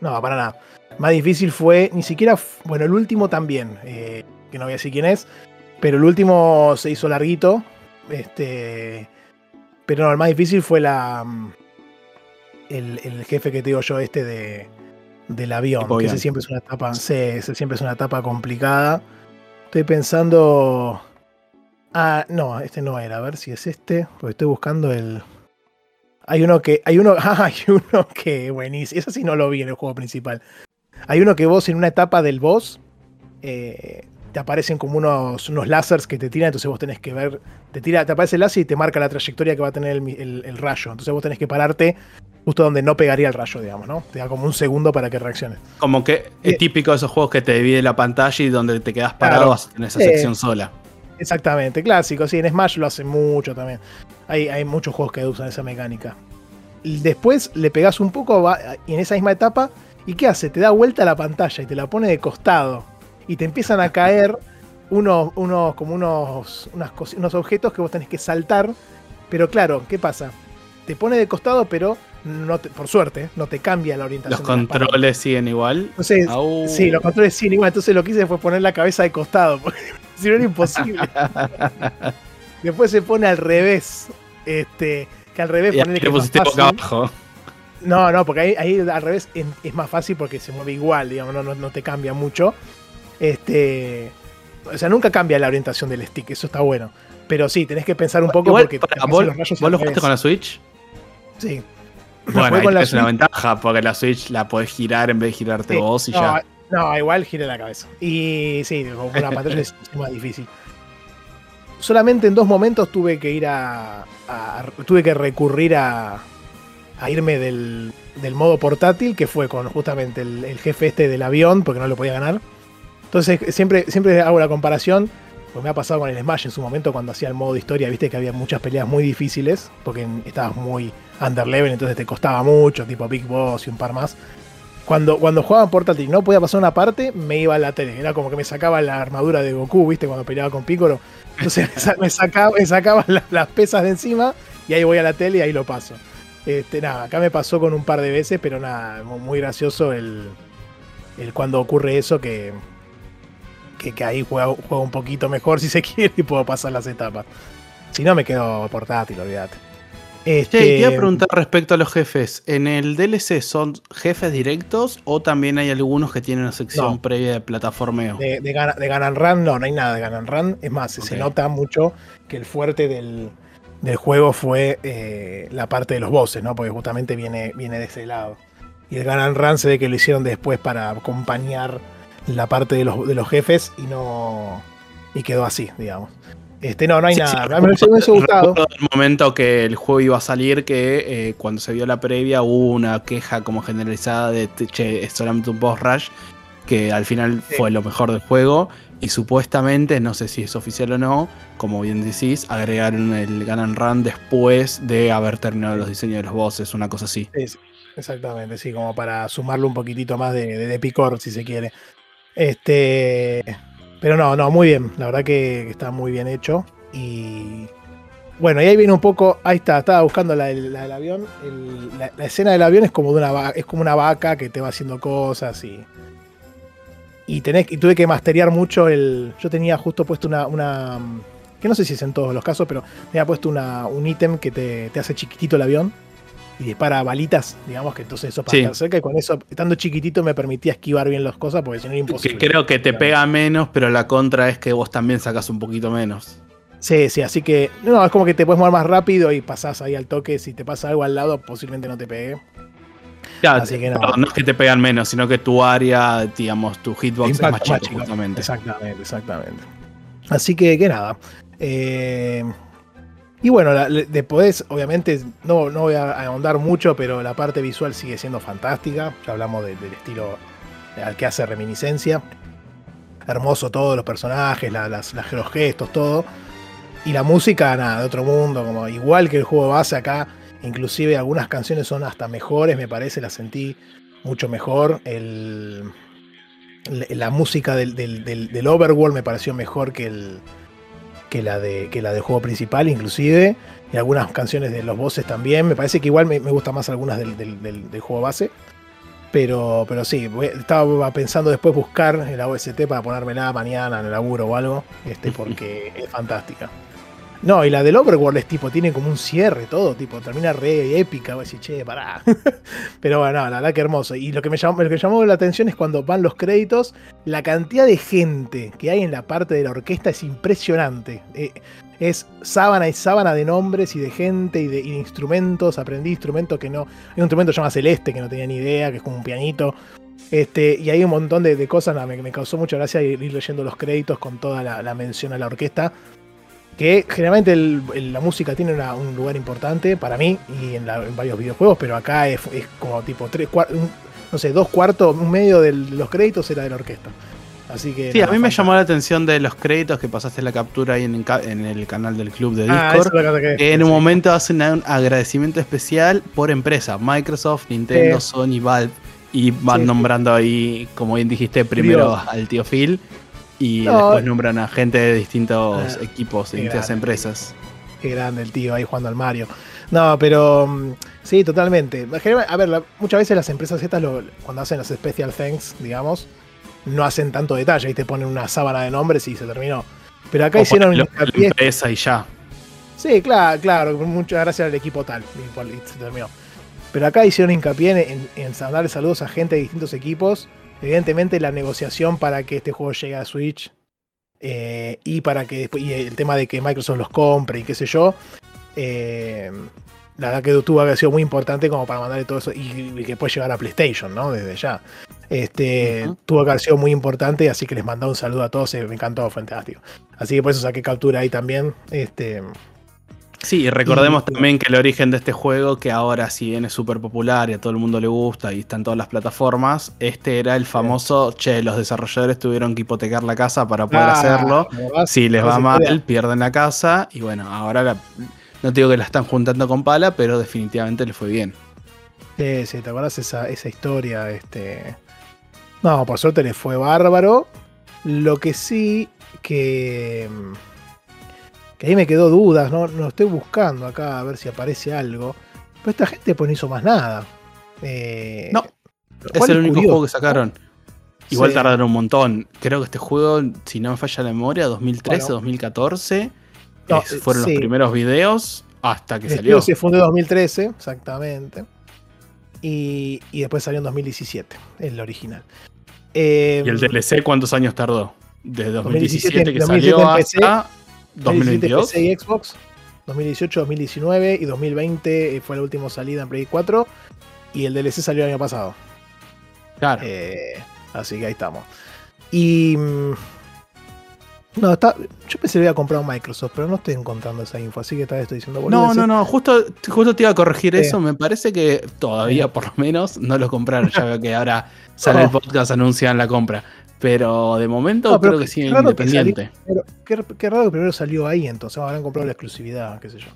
no, para nada. Más difícil fue, ni siquiera, bueno, el último también, eh, que no voy a decir quién es, pero el último se hizo larguito. Este, pero no, el más difícil fue la mm, el, jefe que te digo yo, este de, del avión. Que ese siempre es una etapa. siempre es una etapa complicada. Estoy pensando. Ah, no, este no era. A ver si es este. Porque estoy buscando el. Hay uno que. Hay uno. hay uno que buenísimo. Eso sí no lo vi en el juego principal. Hay uno que vos en una etapa del boss. Eh, te aparecen como unos, unos láseres que te tiran, entonces vos tenés que ver, te tira, te aparece el láser y te marca la trayectoria que va a tener el, rayo. Entonces vos tenés que pararte justo donde no pegaría el rayo, digamos, ¿no? Te da como un segundo para que reacciones. Como que es típico de esos juegos que te divide la pantalla y donde te quedas parado en esa sección sola. Exactamente, clásico, sí, en Smash lo hace mucho también. Hay, hay muchos juegos que usan esa mecánica. Después le pegas un poco y en esa misma etapa, ¿y qué hace? Te da vuelta la pantalla y te la pone de costado y te empiezan a caer unos, unos como unos, unos objetos que vos tenés que saltar. Pero claro, ¿qué pasa? Te pone de costado, pero no por suerte, no te cambia la orientación. Los controles siguen igual. Entonces, sí, los controles siguen igual. Entonces lo que hice fue poner la cabeza de costado, porque si no era imposible. Después se pone al revés. Este, que al revés ponerle que pusiste boca abajo. No, no, porque ahí, ahí, al revés es, más fácil porque se mueve igual, digamos, no, no te cambia mucho. Este, o sea, nunca cambia la orientación del stick, eso está bueno. Pero sí, tenés que pensar un poco porque vos, lo jugaste con la Switch? Sí. Bueno, ahí es una ventaja, porque la Switch la podés girar en vez de girarte vos y ya. No, igual gira la cabeza. Y sí, con una pantalla es más difícil. Solamente en dos momentos tuve que ir a. tuve que recurrir a. a irme del, del modo portátil, que fue con justamente el jefe este del avión, porque no lo podía ganar. Entonces siempre, siempre hago la comparación, pues me ha pasado con el Smash en su momento cuando hacía el modo de historia, viste que había muchas peleas muy difíciles, porque estabas muy under level, entonces te costaba mucho, tipo Big Boss y un par más. Cuando, cuando jugaba en portátil no podía pasar una parte, me iba a la tele. Era como que me sacaba la armadura de Goku, viste, cuando peleaba con Piccolo. Entonces me sacaba, me sacaba las, pesas de encima y ahí voy a la tele y ahí lo paso. Este, nada, acá me pasó con un par de veces, pero nada, muy gracioso el, el cuando ocurre eso que, que, ahí juego, un poquito mejor si se quiere y puedo pasar las etapas. Si no, me quedo portátil, olvídate. Este... quería preguntar respecto a los jefes. ¿En el DLC son jefes directos o también hay algunos que tienen una sección previa de plataformeo? De, de, Gun, Run, no, no hay nada de Gun Run. Es más, se nota mucho que el fuerte del, juego fue eh, la parte de los bosses, ¿no? Porque justamente viene, viene de ese lado. Y el Gun Run se ve que lo hicieron después para acompañar la parte de los, de los jefes y no. Y quedó así, digamos. Este, no, no hay nada. me, gustado. el momento que el juego iba a salir, que eh, cuando se vio la previa hubo una queja como generalizada de che, es solamente un boss rush, que al final fue lo mejor del juego. Y supuestamente, no sé si es oficial o no, como bien decís, agregaron el Gun Run después de haber terminado los diseños de los bosses, una cosa así. exactamente, sí, como para sumarle un poquitito más de, de picor, si se quiere. Este. Pero no, no, muy bien. La verdad que, está muy bien hecho. Y. Bueno, y ahí viene un poco. Ahí está, estaba buscando la, del avión. la, escena del avión es como, de una, es como una vaca que te va haciendo cosas y. Y, tenés, y tuve que masteriar mucho el. Yo tenía justo puesto una, una, que no sé si es en todos los casos, pero ha puesto una, un ítem que te, te hace chiquitito el avión y dispara balitas, digamos que entonces eso para Sí. estar cerca y con eso, estando chiquitito, me permitía esquivar bien las cosas porque si no era imposible. Que creo que te pega menos, pero la contra es que vos también sacas un poquito menos. Sí, sí, así que no, es como que te puedes mover más rápido y pasás ahí al toque. Si te pasa algo al lado, posiblemente no te pegue. Claro, Así que no. no es que te pegan menos, sino que tu área, digamos, tu hitbox es más chico. Exactamente, exactamente. Así que, que nada. Eh, y bueno, la- después, obviamente, no, no voy a ahondar mucho, pero la parte visual sigue siendo fantástica. Ya hablamos de- del estilo al que hace reminiscencia. Hermoso todos los personajes, la- las, los gestos, todo. Y la música, nada, de otro mundo, como igual que el juego base acá. Inclusive algunas canciones son hasta mejores, me parece, las sentí mucho mejor. El, la, la música del, del- del- del Overworld me pareció mejor que, el, que, la de, que la del juego principal, inclusive. Y algunas canciones de los bosses también. Me parece que igual me, me gustan más algunas del, del- del- del juego base. Pero, pero sí, estaba pensando después buscar en la OST para ponérmela mañana en el laburo o algo, este, porque es fantástica. No, y la del Overworld es tipo, tiene como un cierre todo, tipo, termina re épica, voy a decir, che, pará. Pero bueno, no, la verdad que hermoso. Y lo que, me llamó, la atención es cuando van los créditos, la cantidad de gente que hay en la parte de la orquesta es impresionante. Eh, es sábana y sábana de nombres y de gente y de, instrumentos. Aprendí instrumentos que no. Hay un instrumento que Celeste que no tenía ni idea, que es como un pianito. Este, y hay un montón de, cosas. me causó mucha gracia ir, ir leyendo los créditos con toda la, la mención a la orquesta. Que generalmente el- el- la música tiene una- un lugar importante para mí y en, la- en varios videojuegos, pero acá es, es como tipo tres cuar- un- no sé, dos cuartos, un medio de los créditos era de la orquesta. Así que. Sí, a mí me llamó la atención de los créditos que pasaste la captura ahí en, el ca- en el canal del club de Ah, Discord. que- que en un momento hacen un agradecimiento especial por empresa, Microsoft, Nintendo. Sony, Valve, y van sí. nombrando ahí, como bien dijiste, primero Dios. al tío Phil y No. después nombran a gente de distintos Ah, equipos, de distintas grande. empresas. Qué grande el tío ahí jugando al Mario. No, pero mm, sí, totalmente. A ver, la- muchas veces las empresas estas, lo- cuando hacen las special thanks, digamos, no hacen tanto detalle. Ahí te ponen una sábana de nombres y se terminó. Pero acá O hicieron en la empresa y ya. Sí, claro, claro. Muchas gracias al equipo tal. Y y se terminó. Pero acá hicieron hincapié en, en darle saludos a gente de distintos equipos. Evidentemente, la negociación para que este juego llegue a Switch eh, y para que después, y el tema de que Microsoft los compre y qué sé yo. eh, la verdad que tuvo que haber sido muy importante como para mandarle todo eso y, y que puede llegar a PlayStation, ¿no? Desde ya. Este. Tuvo que haber sido muy importante, así que les mandó un saludo a todos, eh, me encantó, fantástico. Así que por eso saqué captura ahí también. Este, Sí, y recordemos Y- también que el origen de este juego, que ahora si bien es súper popular y a todo el mundo le gusta y está en todas las plataformas, este era el famoso, che, los desarrolladores tuvieron que hipotecar la casa para poder Ah, hacerlo. Si les va mal, pierden la casa y bueno, ahora la- no te digo que la están juntando con pala, pero definitivamente le fue bien. Sí, sí, ¿te acuerdas esa, esa historia? Este... No, por suerte le fue bárbaro. Lo que sí que. Que ahí me quedó dudas, ¿no? No estoy buscando acá a ver si aparece algo. Pero esta gente pues no hizo más nada. Eh, No, Es el único curioso, juego que sacaron. Igual Sí. tardaron un montón. Creo que este juego, si no me falla la memoria, 2013, Bueno. 2014, No, es- fueron sí. los primeros videos hasta que El salió. se fundó en 2013, exactamente. Y, y después salió en 2017, el original. Eh, ¿Y el DLC cuántos años tardó? Desde 2017 que 2017 salió hasta 2017 2022. PC y Xbox, 2018, 2019 y 2020 fue la última salida en Play 4 y el DLC salió el año pasado. Claro. Eh, así que ahí estamos. Y mm, no, está, yo pensé que había comprado Microsoft, pero no estoy encontrando esa info, así que tal vez estoy diciendo no, no, no, justo, justo te iba a corregir eso. Me parece que todavía, por lo menos, no lo compraron. Ya veo que ahora sale el podcast, anuncian la compra. Pero de momento No, pero creo que sigue que independiente. Pero qué, qué raro que primero salió ahí, entonces habrán comprado la exclusividad, qué sé yo.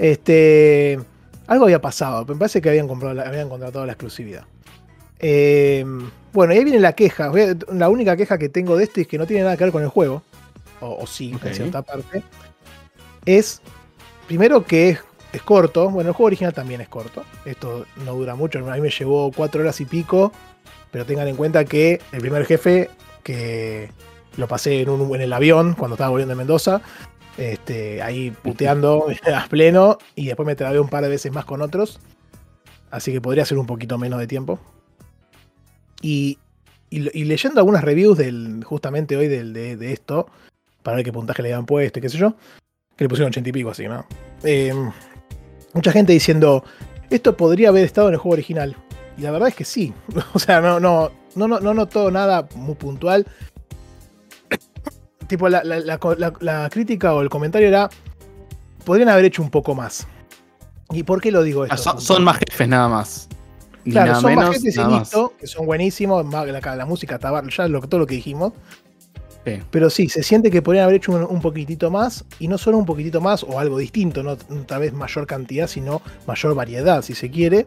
Este, algo había pasado, me parece que habían comprado, habían contratado la exclusividad. Eh, bueno, y ahí viene la queja. La única queja que tengo de esto es que no tiene nada que ver con el juego, o, o sí, en cierta parte. Es, primero que es, es corto, bueno, el juego original también es corto, esto no dura mucho, a mí me llevó cuatro horas y pico, pero tengan en cuenta que el primer jefe, que lo pasé en, el avión cuando estaba volviendo de Mendoza, Este, ahí puteando a pleno y después me trabé un par de veces más con otros. Así que podría ser un poquito menos de tiempo. Y, leyendo algunas reviews del, justamente hoy del, de, esto, para ver qué puntaje le habían puesto y qué sé yo, que le pusieron 80 y pico así, ¿no? Em, mucha gente diciendo, esto podría haber estado en el juego original. Y la verdad es que sí. O sea, no, no, no, no noto nada muy puntual. tipo, la, crítica o el comentario era, podrían haber hecho un poco más. ¿Y por qué lo digo esto? Ah, son, más jefes nada más. claro, son más jefes que son buenísimos. La, música, ya lo, todo lo que dijimos. Pero sí, se siente que podrían haber hecho un, poquitito más, y no solo un poquitito más o algo distinto, no tal vez mayor cantidad, sino mayor variedad, si se quiere,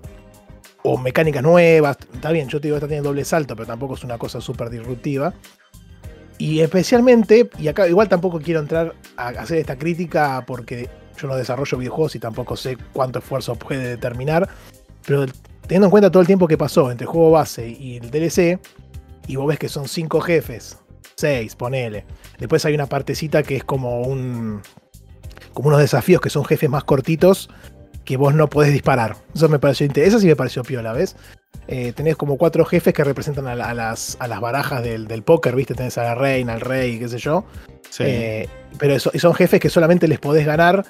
o mecánicas nuevas. Está bien, yo te digo, está teniendo doble salto, pero tampoco es una cosa súper disruptiva. Y especialmente, y acá igual tampoco quiero entrar a hacer esta crítica porque yo no desarrollo videojuegos y tampoco sé cuánto esfuerzo puede determinar, pero teniendo en cuenta todo el tiempo que pasó entre el juego base y el DLC, y vos ves que son cinco jefes, seis, ponele. Después hay una partecita que es como un. como unos desafíos que son jefes más cortitos que vos no podés disparar. Eso me pareció interesante. Eso sí me pareció piola, ¿ves? Eh, tenés como cuatro jefes que representan a, las, a las, barajas del, póker, ¿viste? Tenés a la reina, al rey, qué sé yo. Sí. Eh, pero eso, y son jefes que solamente les podés ganar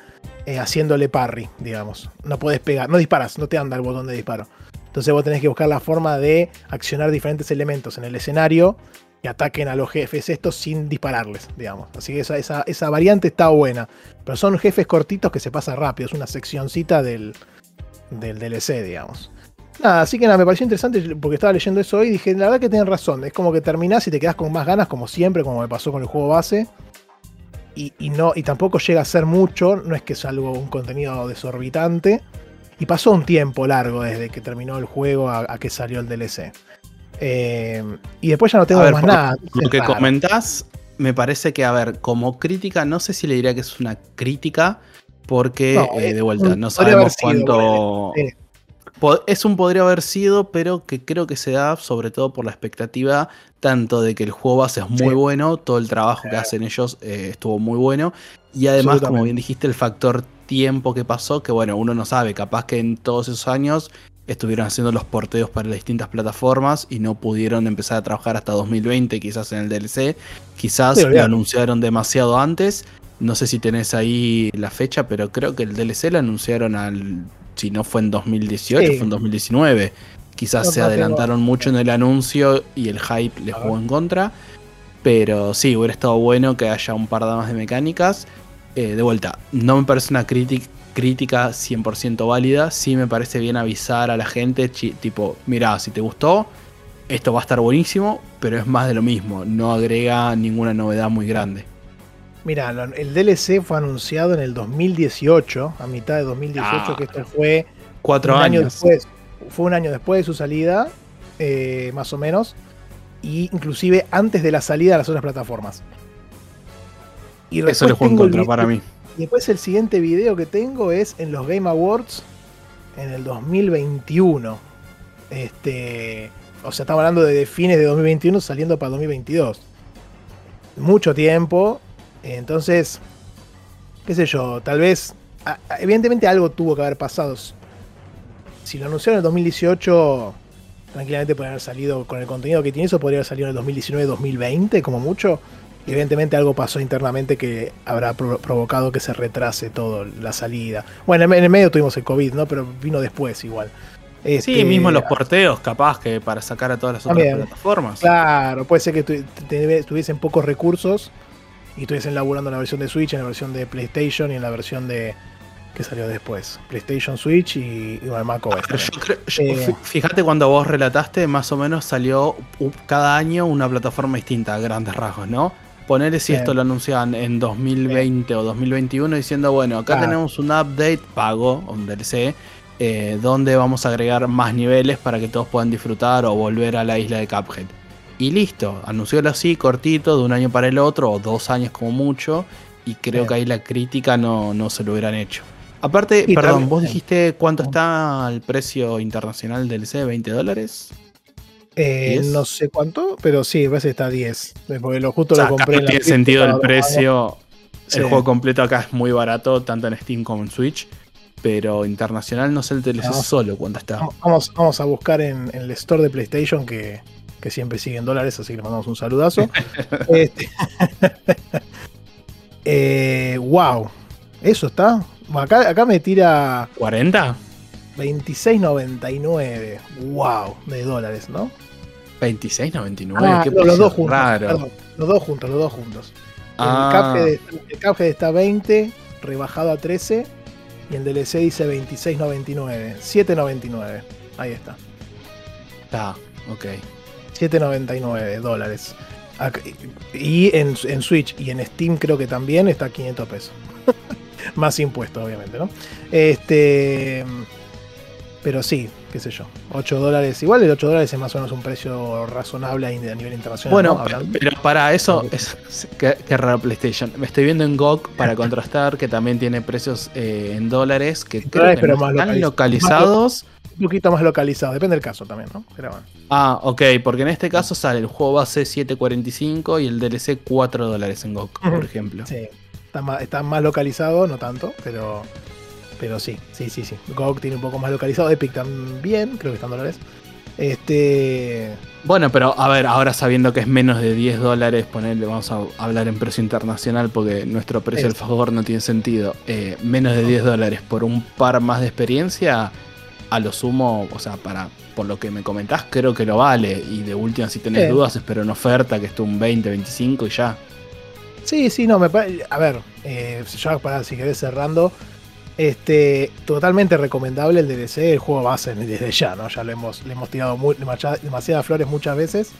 eh, haciéndole parry, digamos. No podés pegar, no disparas, no te anda el botón de disparo. Entonces vos tenés que buscar la forma de accionar diferentes elementos en el escenario y ataquen a los jefes estos sin dispararles, digamos. Así que esa, esa, esa variante está buena. Pero son jefes cortitos que se pasa rápido, es una seccioncita del, del DLC, digamos. Nada, así que nada, me pareció interesante porque estaba leyendo eso hoy y dije, la verdad que tienen razón, es como que terminás y te quedas con más ganas, como siempre, como me pasó con el juego base. Y, no, y tampoco llega a ser mucho, no es que es algo, un contenido desorbitante. Y pasó un tiempo largo desde que terminó el juego a que salió el DLC. Eh, y después ya no tengo más nada. Lo que comentás, me parece que, a ver, como crítica, no sé si le diría que es una crítica, porque eh, de vuelta, no sabemos cuánto. Es un podría haber sido, pero que creo que se da sobre todo por la expectativa tanto de que el juego base es muy bueno, todo el trabajo que hacen ellos eh, estuvo muy bueno, y además, como bien dijiste, el factor tiempo que pasó, que bueno, uno no sabe, capaz que en todos esos años estuvieron haciendo los porteos para las distintas plataformas y no pudieron empezar a trabajar hasta 2020, quizás en el DLC. Quizás lo anunciaron demasiado antes. No sé si tenés ahí la fecha, pero creo que el DLC lo anunciaron al. Si no fue en 2018, fue en 2019. Quizás se adelantaron mucho en el anuncio y el hype les jugó en contra. Pero sí, hubiera estado bueno que haya un par de más de mecánicas. Eh, de vuelta, no me parece una crítica crítica 100% válida, sí me parece bien avisar a la gente, tipo, mira, si te gustó, esto va a estar buenísimo, pero es más de lo mismo, no agrega ninguna novedad muy grande. Mira, el DLC fue anunciado en el 2018, a mitad de 2018, ah. que esto fue cuatro años. después. Fue un año después de su salida, eh, más o menos, y inclusive antes de la salida de las otras plataformas. Y Eso le juego en contra para mí. Y después el siguiente video que tengo es en los Game Awards en el 2021. Este, o sea, estamos hablando de fines de 2021 saliendo para 2022. Mucho tiempo. Entonces, qué sé yo, tal vez, evidentemente algo tuvo que haber pasado. Si lo anunciaron en el 2018, tranquilamente podría haber salido con el contenido que tiene eso, podría haber salido en el 2019-2020 como mucho evidentemente algo pasó internamente que habrá provocado que se retrase todo la salida. Bueno, en el medio tuvimos el COVID, ¿no? Pero vino después igual. sí, este, mismo los porteos, capaz que para sacar a todas las otras plataformas. Claro, puede ser que tuviesen pocos recursos y estuviesen laburando en la versión de Switch, en la versión de PlayStation y en la versión de que salió después, PlayStation, Switch y, y Mac OS. Eh, fíjate cuando vos relataste, más o menos salió cada año una plataforma distinta a grandes rasgos, ¿no? Poner si esto lo anunciaban en 2020 o 2021 diciendo, bueno, acá tenemos un update pago, un DLC, eh, donde vamos a agregar más niveles para que todos puedan disfrutar o volver a la isla de Cuphead. Y listo, anunciólo así, cortito, de un año para el otro, o dos años como mucho, y creo que ahí la crítica no, no se lo hubieran hecho. Aparte, perdón, vos dijiste cuánto está el precio internacional del DLC, 20 dólares. Eh, no sé cuánto, pero sí, a veces está 10. Porque lo justo lo compré. No tiene sentido el precio. El juego completo acá es muy barato, tanto en Steam como en Switch. Pero internacional no sé el DLC solo cuando está. Vamos, vamos a buscar en, el store de PlayStation que, siempre sigue en dólares, así que le mandamos un saludazo. este, eh, wow. Eso está. Acá, acá me tira. ¿40? 26.99. Wow, de dólares, ¿no? 26.99. Ah, los dos juntos. Raro. los dos juntos, los dos juntos. Ah. El, Cuphead, está 20, rebajado a 13. Y el DLC dice 26.99. 7.99. Ahí está. Está, ok. 7.99 dólares. Y en, en, Switch y en Steam creo que también está 500 pesos. Más impuestos, obviamente, ¿no? Este. Pero sí, qué sé yo. 8 dólares. Igual el 8 dólares es más o menos un precio razonable a nivel internacional. Bueno, pero para eso es que, raro PlayStation. Me estoy viendo en GOG para contrastar que también tiene precios eh, en dólares que creo que pero están localizados. un poquito más localizados, depende del caso también, ¿no? Ah, ok, porque en este caso sale el juego base 7.45 y el DLC 4 dólares en GOG, por ejemplo. Sí, está más, está más localizado, no tanto, pero pero sí, sí, sí, sí. GOG tiene un poco más localizado. Epic también, creo que están dólares. Este. Bueno, pero a ver, ahora sabiendo que es menos de 10 dólares, ponerle, vamos a hablar en precio internacional porque nuestro precio al favor no tiene sentido. Eh, menos de 10 dólares por un par más de experiencia, a lo sumo, o sea, para por lo que me comentás, creo que lo vale. Y de última, si tenés dudas, espero una oferta que esté un 20, 25 y ya. Sí, sí, no, me A ver, eh, ya para si querés cerrando. Este, totalmente recomendable el DLC, el juego base desde ya, ¿no? Ya lo hemos, le hemos tirado demasiadas flores muchas veces.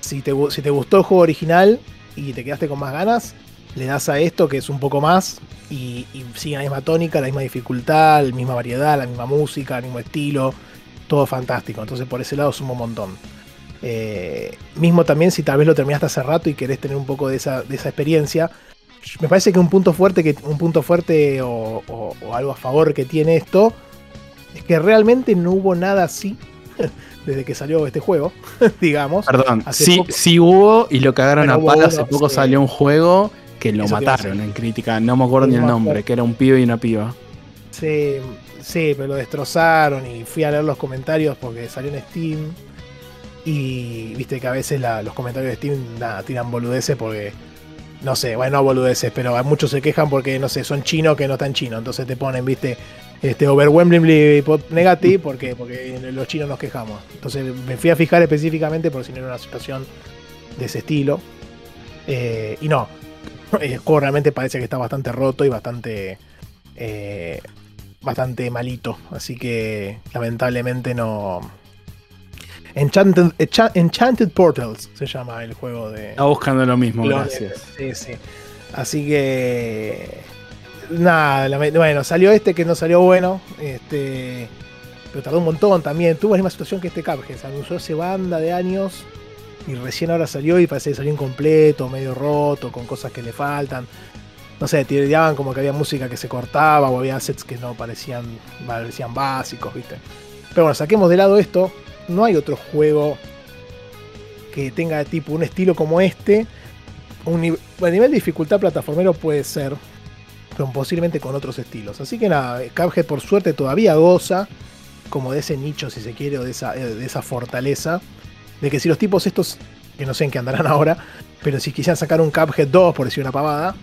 Si te, gustó el juego original y te quedaste con más ganas, le das a esto que es un poco más y, sigue la misma tónica, la misma dificultad, la misma variedad, la misma música, el mismo estilo, todo fantástico. Entonces por ese lado suma un montón. Eh, mismo también si tal vez lo terminaste hace rato y querés tener un poco de esa experiencia, me parece que un punto fuerte, que, un punto fuerte o, algo a favor que tiene esto es que realmente no hubo nada así desde que salió este juego, digamos. Perdón, sí, sí hubo y lo cagaron a palo. Hace poco salió un juego que lo mataron en crítica, no me acuerdo ni el nombre, que era un pibe y una piba. Sí, sí, pero lo destrozaron y fui a leer los comentarios porque salió en Steam. Y viste que a veces los comentarios de Steam tiran boludeces porque no sé, bueno, no boludeces, pero muchos se quejan porque, no sé, son chinos que no están chinos, entonces te ponen, viste, este overwhelmingly negative porque, porque los chinos nos quejamos. Entonces me fui a fijar específicamente por si no era una situación de ese estilo. Eh, y no, el juego realmente parece que está bastante roto y bastante, eh, bastante malito, así que lamentablemente no Enchanted, Enchanted Portals se llama el juego de. Está buscando lo mismo, gracias. Sí, sí. Así que. Nada, bueno, salió este que no salió bueno. Este. Pero tardó un montón también. Tuvo la misma situación que este Cuphead. Se anunció hace banda de años. Y recién ahora salió y parece que salió incompleto, medio roto, con cosas que le faltan. No sé, tiraban como que había música que se cortaba o había assets que no parecían, parecían básicos, ¿viste? Pero bueno, saquemos de lado esto no hay otro juego que tenga tipo un estilo como este. Un a nivel de dificultad plataformero puede ser, pero posiblemente con otros estilos. Así que nada, Cuphead por suerte todavía goza como de ese nicho, si se quiere, o de esa, esa fortaleza. De que si los tipos estos, que no sé en qué andarán ahora, pero si quisieran sacar un Cuphead 2, por decir una pavada,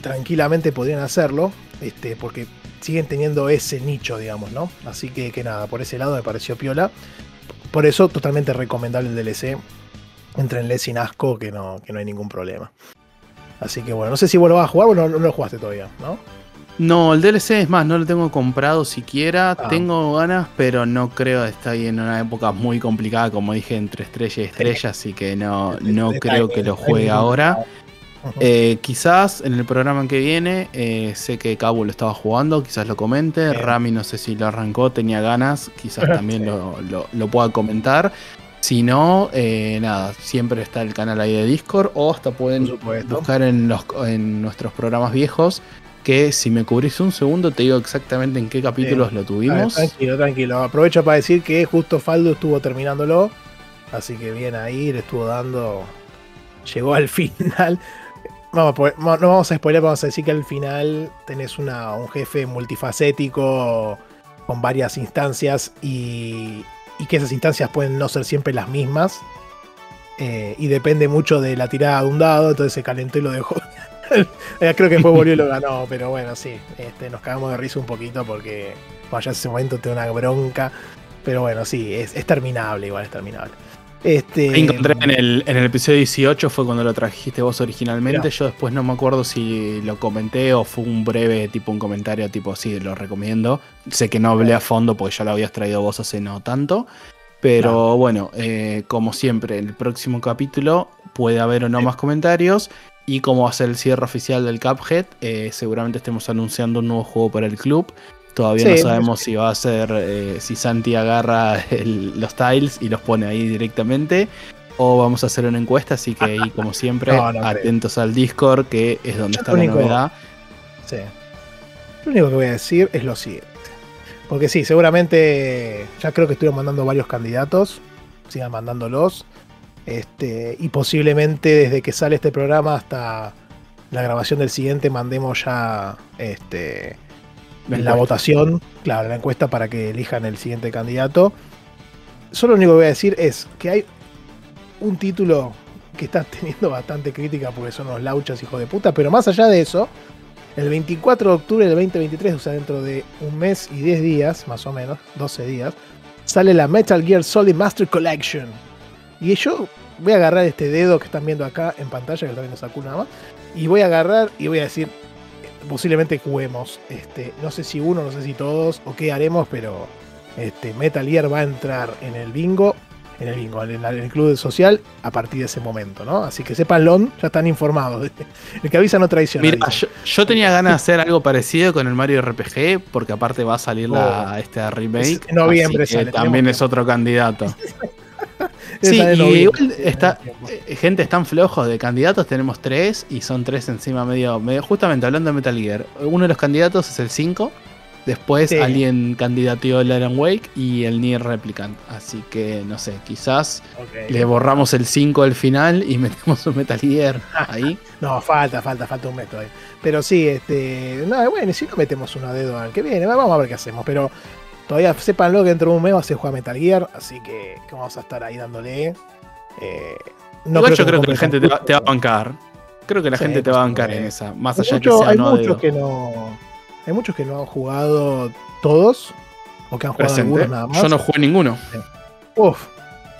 tranquilamente podrían hacerlo, este, porque siguen teniendo ese nicho, digamos, ¿no? Así que, que nada, por ese lado me pareció piola. Por eso, totalmente recomendable el DLC. Entrenle sin asco, que no, que no hay ningún problema. Así que bueno, no sé si vos lo vas a jugar o no, lo jugaste todavía, ¿no? No, el DLC es más, no lo tengo comprado siquiera. Ah. Tengo ganas, pero no creo está ahí en una época muy complicada, como dije, entre estrella y estrella, así que no, no creo que lo juegue ahora. Eh, quizás en el programa que viene, eh, sé que Cabo lo estaba jugando, quizás lo comente. Rami no sé si lo arrancó, tenía ganas, quizás también lo, pueda comentar. Si no, eh, nada, siempre está el canal ahí de Discord o hasta pueden buscar en, los, en nuestros programas viejos que si me cubrís un segundo te digo exactamente en qué capítulos lo tuvimos. tranquilo, tranquilo. Aprovecho para decir que justo Faldo estuvo terminándolo, así que bien ahí, le estuvo dando, llegó al final Vamos no vamos a spoiler, vamos a decir que al final tenés un jefe multifacético con varias instancias y, que esas instancias pueden no ser siempre las mismas. Eh, y depende mucho de la tirada de un dado, entonces se calentó y lo dejó. Eh, creo que fue volvió y lo ganó, pero bueno, sí, este, nos cagamos de risa un poquito porque vaya ese momento te una bronca. Pero bueno, sí, es terminable, igual es terminable. Este, encontré en el, en el episodio 18, fue cuando lo trajiste vos originalmente. Yo después no me acuerdo si lo comenté o fue un breve, tipo un comentario, tipo, sí, lo recomiendo. Sé que no hablé a fondo porque ya lo habías traído vos hace no tanto. Pero bueno, eh, como siempre, en el próximo capítulo puede haber o no más comentarios. Y como va a ser el cierre oficial del Cuphead, eh, seguramente estemos anunciando un nuevo juego para el club. Todavía no sabemos si va a ser, eh, si Santi agarra los tiles y los pone ahí directamente. O vamos a hacer una encuesta, así que ahí, como siempre, atentos al Discord, que es donde está la novedad. Sí. Lo único que voy a decir es lo siguiente. Porque sí, seguramente ya creo que estuvieron mandando varios candidatos. Sigan mandándolos. Este, y posiblemente desde que sale este programa hasta la grabación del siguiente mandemos ya este, la, votación, claro, la encuesta para que elijan el siguiente candidato. Solo lo único que voy a decir es que hay un título que está teniendo bastante crítica porque son los lauchas, hijos de puta, pero más allá de eso, el 24 de octubre del 2023, o sea, dentro de un mes y 10 días, más o menos, 12 días, sale la Metal Gear Solid Master Collection. Y yo voy a agarrar este dedo que están viendo acá en pantalla, que también no sacó nada más, y voy a agarrar y voy a decir, posiblemente juguemos. Este, no sé si uno, no sé si todos, o qué haremos, pero este, Metal Gear va a entrar en el bingo, en el bingo, en el, club social, a partir de ese momento, ¿no? Así que sepanlo, ya están informados. El que avisa no traiciona. Mira, yo, tenía ganas de hacer algo parecido con el Mario RPG, porque aparte va a salir la, oh. este remake. En noviembre También es otro candidato. Sí, y igual está, eh, gente, están flojos de candidatos, tenemos tres y son tres encima medio, medio, justamente hablando de Metal Gear, uno de los candidatos es el 5, después alguien candidateó el Alan Wake y el Nier Replicant, así que no sé, quizás le borramos el 5 al final y metemos un Metal Gear ahí. no, falta, falta, falta un método ahí. Pero sí, este, no, bueno, si no metemos una dedo al que viene, vamos a ver qué hacemos, pero Todavía sépanlo que dentro de un mes va a ser jugar Metal Gear, así que, vamos a estar ahí dándole. Eh, no Igual yo creo que la gente te va, a bancar. Creo que la gente te va a bancar en esa, más allá de que sea hay muchos que no Hay muchos que no han jugado todos, o que han jugado algunos nada más. Yo no jugué ninguno. Uf,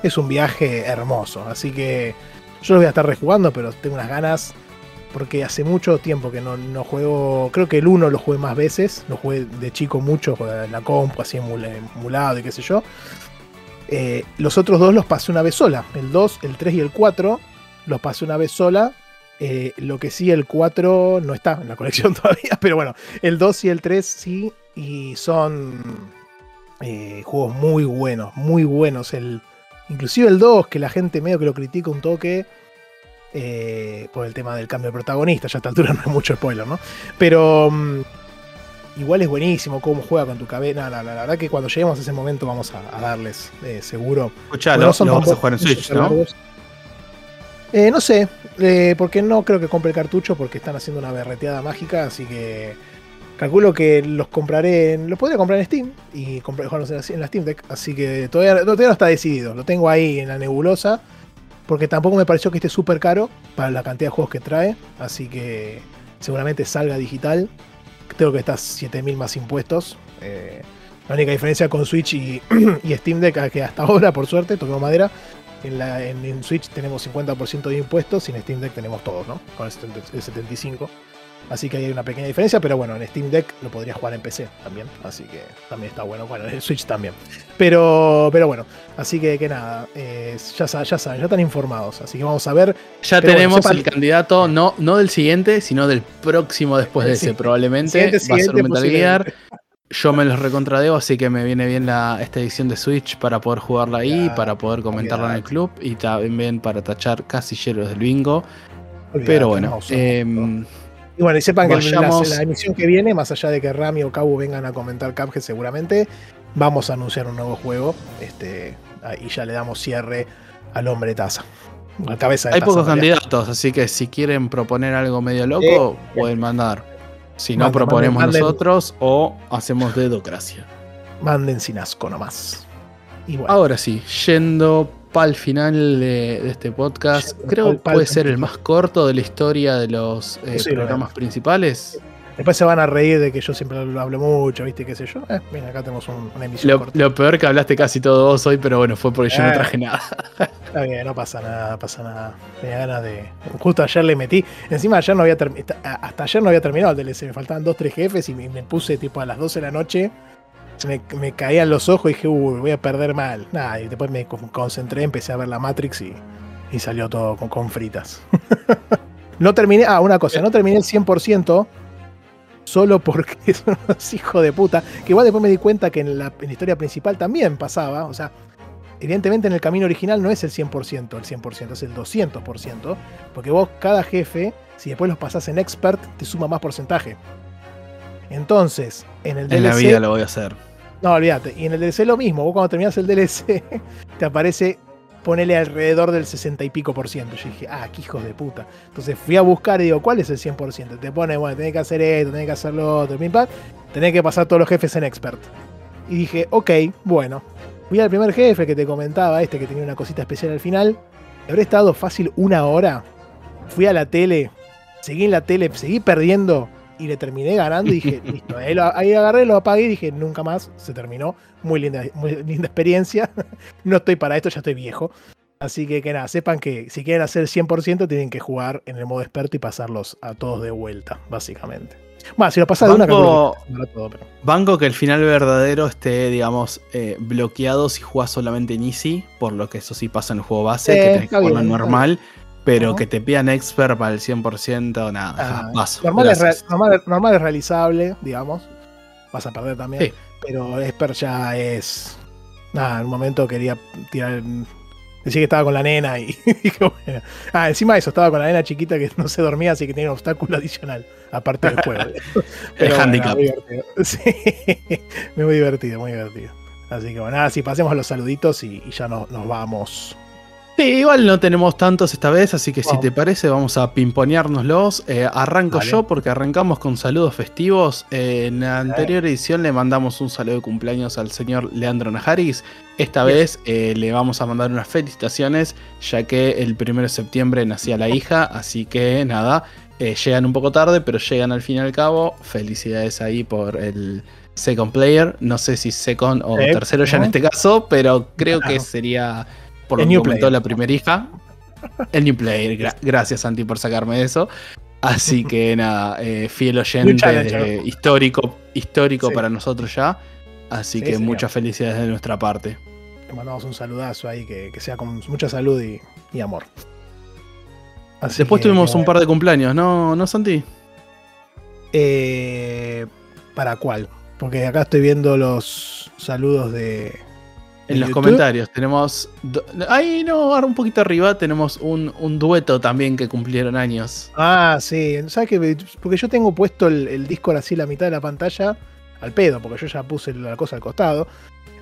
es un viaje hermoso, así que yo lo voy a estar rejugando, pero tengo unas ganas porque hace mucho tiempo que no, juego, creo que el 1 lo jugué más veces, lo jugué de chico mucho, en la compu, así emulado y qué sé yo. Eh, los otros dos los pasé una vez sola, el 2, el 3 y el 4 los pasé una vez sola. Eh, lo que sí, el 4 no está en la colección todavía, pero bueno, el 2 y el 3 sí, y son eh, juegos muy buenos, muy buenos. El, inclusive el 2, que la gente medio que lo critica un toque, eh, por el tema del cambio de protagonista. Ya a esta altura no hay mucho spoiler, ¿no? Pero mm, igual es buenísimo cómo juega con tu cabeza. La, verdad que cuando lleguemos a ese momento vamos a, darles, eh, seguro. Escuchalo, no vamos a jugar en Switch, ¿no? Eh, no sé, porque no creo que compre el cartucho porque están haciendo una berreteada mágica, así que calculo que los compraré, los podría comprar en Steam y jugarlos en la Steam Deck, así que todavía, todavía no está decidido, lo tengo ahí en la nebulosa porque tampoco me pareció que esté súper caro para la cantidad de juegos que trae, así que seguramente salga digital. Creo que está 7000 más impuestos. Eh, la única diferencia con Switch y, Steam Deck es que hasta ahora, por suerte, toquemos madera, en, la, en, Switch tenemos 50% de impuestos y en Steam Deck tenemos todos, ¿no? Con el 75%. Así que hay una pequeña diferencia, pero bueno, en Steam Deck lo podría jugar en PC también. Así que también está bueno. Bueno, en el Switch también. Pero, pero bueno, así que, que nada, eh, ya, ya saben, ya están informados. Así que vamos a ver. Ya tenemos el candidato, no, no del siguiente, sino del próximo después de ese, probablemente. va a ser Metal Gear. Yo me los recontradeo, así que me viene bien la, esta edición de Switch para poder jugarla ahí, para poder comentarla en el club y también para tachar casilleros del bingo. Pero bueno, eh, y bueno, y sepan que en la, emisión que viene, más allá de que Rami o Cabo vengan a comentar Cuphead seguramente, vamos a anunciar un nuevo juego. Este, y ya le damos cierre al hombre taza. La cabeza de Hay taza, pocos candidatos, así que si quieren proponer algo medio loco, pueden mandar. Si no, proponemos manden, manden. nosotros o hacemos dedocracia. Manden sin asco nomás. Y bueno, Ahora sí, yendo el final de, de este podcast, creo que puede ser el más corto de la historia de los eh, programas principales. después se van a reír de que yo siempre lo hablo mucho, ¿viste? ¿Qué sé yo? Eh, mira, acá tenemos un- una emisión Lo, corta. lo peor que hablaste casi todo vos hoy, pero bueno, fue porque yo no Eh. traje nada. Está bien, no pasa nada, pasa nada. Tenía ganas de. Justo ayer le metí. Encima ayer no había hasta ayer no había terminado el DLC. Me faltaban dos, tres jefes y me, me puse tipo a las 12 de la noche. Me, me caían los ojos y dije, uy, voy a perder mal. Nada, y después me con- concentré, empecé a ver la Matrix y, y salió todo con, con fritas. no terminé. Ah, una cosa, no terminé el 100% solo porque son unos hijos de puta. Que igual después me di cuenta que en la, en la historia principal también pasaba. O sea, evidentemente en el camino original no es el 100%, el 100%, es el 200%, porque vos cada jefe, si después los pasás en expert, te suma más porcentaje. Entonces, en el En la DLC, vida lo voy a hacer. No, olvídate, y en el DLC lo mismo, vos cuando terminás el DLC, te aparece, ponele alrededor del 60 y pico por ciento. Yo dije, ah, qué hijos de puta. Entonces fui a buscar y digo, ¿cuál es el 100%? Te pone, bueno, tenés que hacer esto, tenés que hacer lo otro, pim, pam, tenés que pasar todos los jefes en expert. Y dije, ok, bueno. Fui al primer jefe que te comentaba, este que tenía una cosita especial al final. Habré estado fácil una hora. Fui a la tele, seguí en la tele, seguí perdiendo y le terminé ganando y dije, listo. Ahí, lo- ahí agarré, lo apagué y dije, nunca más, se terminó. Muy linda, muy linda experiencia. no estoy para esto, ya estoy viejo. Así que, que nada, sepan que si quieren hacer el 100% tienen que jugar en el modo experto y pasarlos a todos de vuelta, básicamente. Bueno, si lo pasas de una, Banco- que para todo, pero- Banco que el final verdadero esté, digamos, eh, bloqueado si jugás solamente en Easy, por lo que eso sí pasa en el juego base, Eh, que tenés que jugarlo bien, normal, pero que te pidan expert para el 100%, nada, Ah, paso. normal, es normal, normal es realizable, digamos. Vas a perder también. Sí. Pero Esper ya es. Nada, en un momento quería tirar. Decir que estaba con la nena y dije, bueno. Ah, encima de eso, estaba con la nena chiquita que no se dormía, así que tenía un obstáculo adicional, aparte del juego. El bueno, handicap. muy divertido. Sí, muy divertido, muy divertido. Así que bueno, nada, si pasemos a los saluditos y, y ya no- nos vamos. Sí, igual no tenemos tantos esta vez, así que si te parece vamos a pimponeárnoslos. Eh, arranco yo porque arrancamos con saludos festivos. Eh, en la anterior edición le mandamos un saludo de cumpleaños al señor Leandro Najaris. Esta Yes. vez eh, le vamos a mandar unas felicitaciones, ya que el 1 de septiembre nacía la hija, así que nada, llegan un poco tarde, pero llegan al fin y al cabo. Felicidades ahí por el second player. No sé si second o tercero ya en este caso, pero creo que sería por El lo que comentó la primera hija. El new player. Gra- gracias, Santi, por sacarme de eso. Así que nada, eh, fiel oyente, histórico, histórico Sí. para nosotros ya. Así Sí, que señor. muchas felicidades de nuestra parte. Le mandamos un saludazo ahí, que, que sea con mucha salud y, y amor. Así Después que, tuvimos un par de cumpleaños, ¿no, ¿no Santi? Eh, ¿Para cuál? Porque acá estoy viendo los saludos de. En los YouTube. comentarios tenemos. Ahí no, ahora un poquito arriba tenemos un, un dueto también que cumplieron años. Ah, sí. ¿Sabes qué? Porque yo tengo puesto el, el Discord así la mitad de la pantalla al pedo, porque yo ya puse la cosa al costado.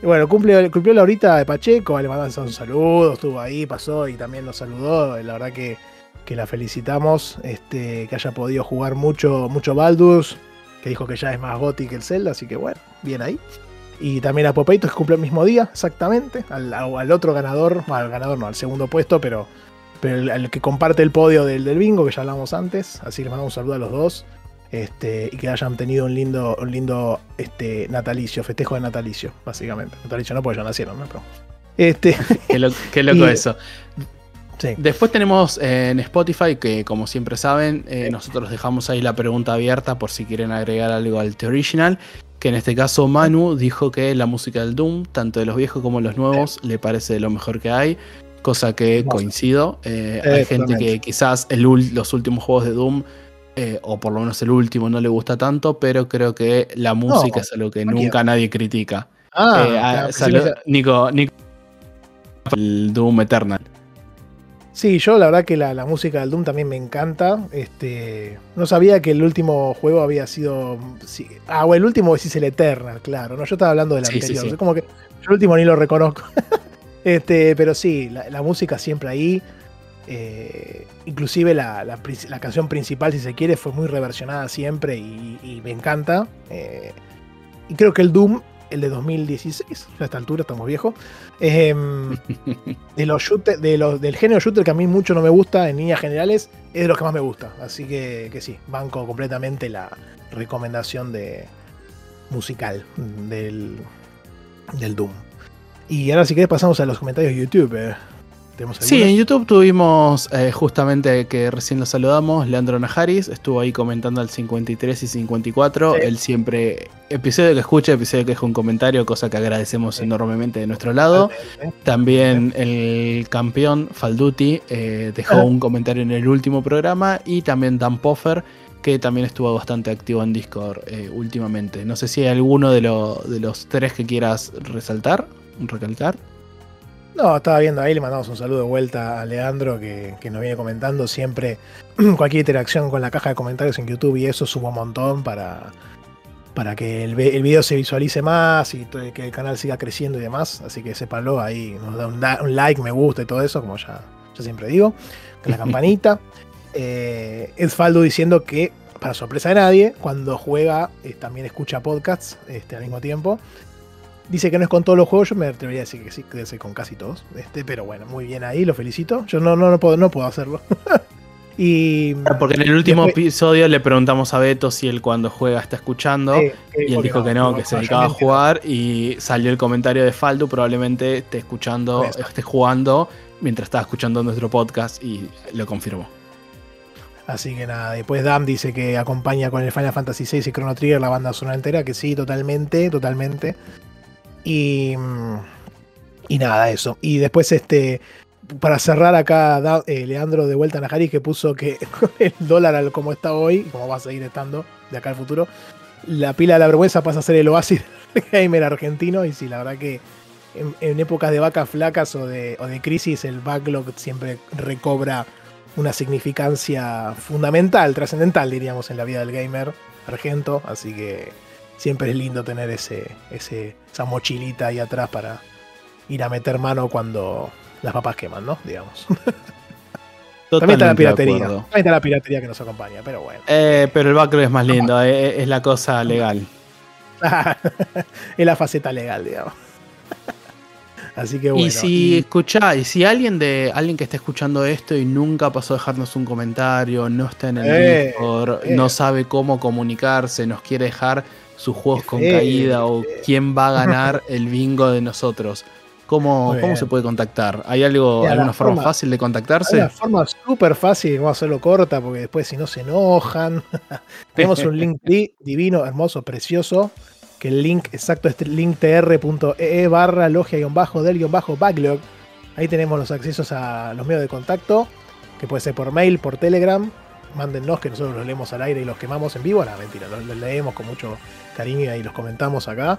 Y bueno, cumple, cumplió la horita de Pacheco, le mandamos un saludo, estuvo ahí, pasó y también nos saludó. La verdad que, que la felicitamos, este, que haya podido jugar mucho, mucho Baldur's, que dijo que ya es más goti que el Zelda, así que bueno, bien ahí. Y también a Popeito, que cumple el mismo día, exactamente, al, al otro ganador, bueno, al ganador no, al segundo puesto, pero, pero el, el que comparte el podio del, del bingo, que ya hablamos antes, así les mandamos un saludo a los dos. Este, y que hayan tenido un lindo, un lindo este, natalicio, festejo de natalicio, básicamente. Natalicio no, porque ya nacieron, ¿no? Pero, este, Qué, lo- qué loco Y- eso. sí. Después tenemos eh, en Spotify, que como siempre saben, eh, nosotros dejamos ahí la pregunta abierta por si quieren agregar algo al The Original. Que en este caso Manu dijo que la música del Doom, tanto de los viejos como los nuevos, le parece de lo mejor que hay. Cosa que coincido. Eh, hay gente que quizás el los últimos juegos de Doom, eh, o por lo menos el último, no le gusta tanto, pero creo que la música es algo que nunca nadie critica. Ah, Eh, claro, que- Nico, Nico, el Doom Eternal. Sí, yo la verdad que la, la música del Doom también me encanta. Este, no sabía que el último juego había sido. sí, ah, o el último decís el Eternal, claro. No, yo estaba hablando del Sí, anterior. sí. Es como que yo el último ni lo reconozco. este, pero sí, la, la música siempre ahí. Eh, inclusive la, canción principal, si se quiere, fue muy reversionada siempre y, me encanta. Eh, y creo que el Doom, el de 2016, a esta altura estamos viejos, em, de los de los, del género shooter que a mí mucho no me gusta en líneas generales, es de los que más me gusta. Así que, que sí, banco completamente la recomendación de musical del, del Doom. Y ahora si querés pasamos a los comentarios de YouTube. Sí, en YouTube tuvimos eh, justamente que recién lo saludamos, Leandro Najaris, estuvo ahí comentando al 53 y 54. Él siempre, episodio que escucha, episodio que deja un comentario, cosa que agradecemos enormemente de nuestro lado. También el campeón Falduti eh, dejó un comentario en el último programa y también Dan Poffer que también estuvo bastante activo en Discord eh, últimamente. No sé si hay alguno de, de los tres que quieras resaltar, recalcar. No, estaba viendo ahí, le mandamos un saludo de vuelta a Leandro que, nos viene comentando siempre cualquier interacción con la caja de comentarios en YouTube y eso suma un montón para, para que el, video se visualice más y que el canal siga creciendo y demás. Así que sépalo ahí, nos da un, like, me gusta y todo eso, como ya, siempre digo, con la campanita. Eh, Ed Faldo diciendo que, para sorpresa de nadie, cuando juega eh, también escucha podcasts este, al mismo tiempo Dice que no es con todos los juegos, yo me atrevería a decir que sí, que con casi todos. Este, pero bueno, muy bien ahí, lo felicito. Yo no, no, no, puedo, no puedo hacerlo. y, Porque en el último episodio le preguntamos a Beto si él cuando juega está escuchando. y él dijo que no, que, se dedicaba a jugar. Y salió el comentario de Faldo, probablemente esté escuchando, esté jugando mientras estaba escuchando nuestro podcast y lo confirmó. Así que nada, después Dam dice que acompaña con el Final Fantasy VI y Chrono Trigger la banda sonora entera, que sí, totalmente, totalmente. Y, y nada, eso. Y después, este, para cerrar acá, eh, Leandro de vuelta a Najari que puso que el dólar como está hoy, como va a seguir estando de acá al futuro, la pila de la vergüenza pasa a ser el oasis gamer argentino. Y sí, la verdad que en, épocas de vacas flacas o de, o de crisis, el backlog siempre recobra una significancia fundamental, trascendental, diríamos, en la vida del gamer argento. Así que siempre es lindo tener ese, ese, esa mochilita ahí atrás para ir a meter mano cuando las papas queman, ¿no? Digamos. También está la piratería. También está la piratería que nos acompaña, pero bueno. Eh, pero el backlog es más lindo, eh, es, la cosa legal. es la faceta legal, digamos. Así que bueno. Y si escucha, y si alguien de alguien que está escuchando esto y nunca pasó a dejarnos un comentario, no está en el eh, Discord, no sabe cómo comunicarse, nos quiere dejar sus juegos con caída o quién va a ganar el bingo de nosotros. ¿Cómo, ¿Cómo, se puede contactar? ¿Hay algo, alguna forma, fácil de contactarse? Una forma súper fácil, vamos a hacerlo corta porque después si no se enojan. Tenemos un link divino, hermoso, precioso, que el link exacto es linktr.ee barra logia-del-backlog. Ahí tenemos los accesos a los medios de contacto, que puede ser por mail, por Telegram, mándennos que nosotros los leemos al aire y los quemamos en vivo. La mentira, los leemos con mucho cariño y los comentamos acá.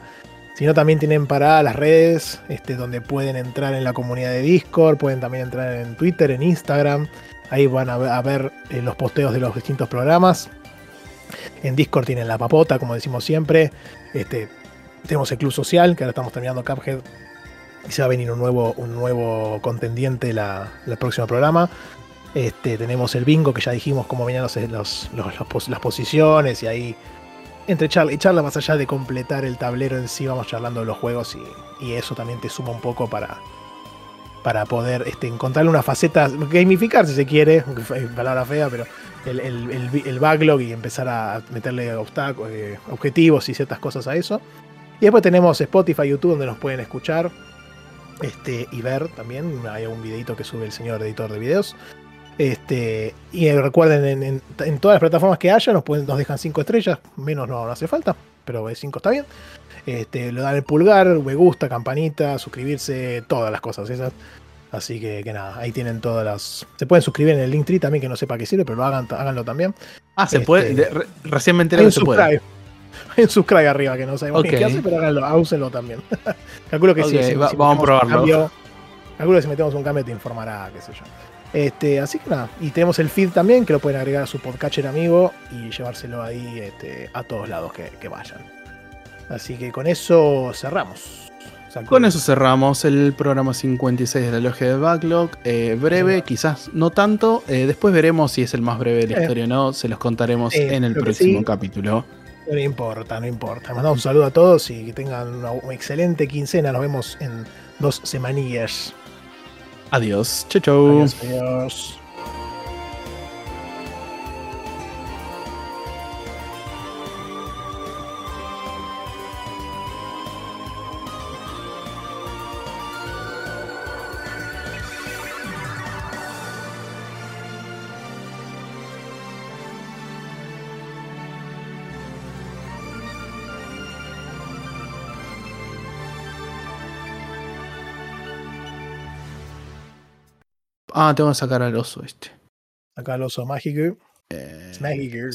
Sino también tienen para las redes este, donde pueden entrar en la comunidad de Discord, pueden también entrar en Twitter, en Instagram. Ahí van a ver, eh, los posteos de los distintos programas. En Discord tienen la papota, como decimos siempre. Este, tenemos el Club Social, que ahora estamos terminando Cuphead. Y se va a venir un nuevo, un nuevo contendiente la, el próximo programa. Este, tenemos el bingo, que ya dijimos cómo venían los, las posiciones y ahí entre charla y charla, más allá de completar el tablero en sí, vamos charlando de los juegos y, eso también te suma un poco para, para poder este, encontrarle una faceta, gamificar si se quiere, palabra fea, pero el, backlog y empezar a meterle eh, objetivos y ciertas cosas a eso. Y después tenemos Spotify, YouTube, donde nos pueden escuchar este, y ver también. Hay un videito que sube el señor editor de videos. Este, y recuerden, en, todas las plataformas que haya, nos, pueden, nos dejan 5 estrellas, menos no, hace falta, pero 5 está bien. Este, le dan el pulgar, me gusta, campanita, suscribirse, todas las cosas esas. Así que, que, nada, ahí tienen todas las. Se pueden suscribir en el Linktree también, que no sepa qué sirve, pero lo hagan, háganlo también. Ah, se puede. Este, recién me enteré que se puede. Hay un subscribe arriba que no sabemos qué hace, pero háganlo, úsenlo también. Calculo que sí. vamos a probarlo. calculo que si metemos un cambio te informará, qué sé yo. Este, así que nada, y tenemos el feed también que lo pueden agregar a su podcatcher amigo y llevárselo ahí este, a todos lados que, vayan. Así que con eso cerramos. Con eso cerramos el programa 56 de la Logia de Backlog. Eh, breve, quizás no tanto. Eh, después veremos si es el más breve de la historia o no. Se los contaremos en el próximo capítulo. No importa, no importa. Mandamos un saludo a todos y que tengan una excelente quincena. Nos vemos en dos semanillas. Adiós. Chau, chau. Adiós, adiós. Ah, tengo que sacar al oso este. Acá el oso mágico. Eh, mágico.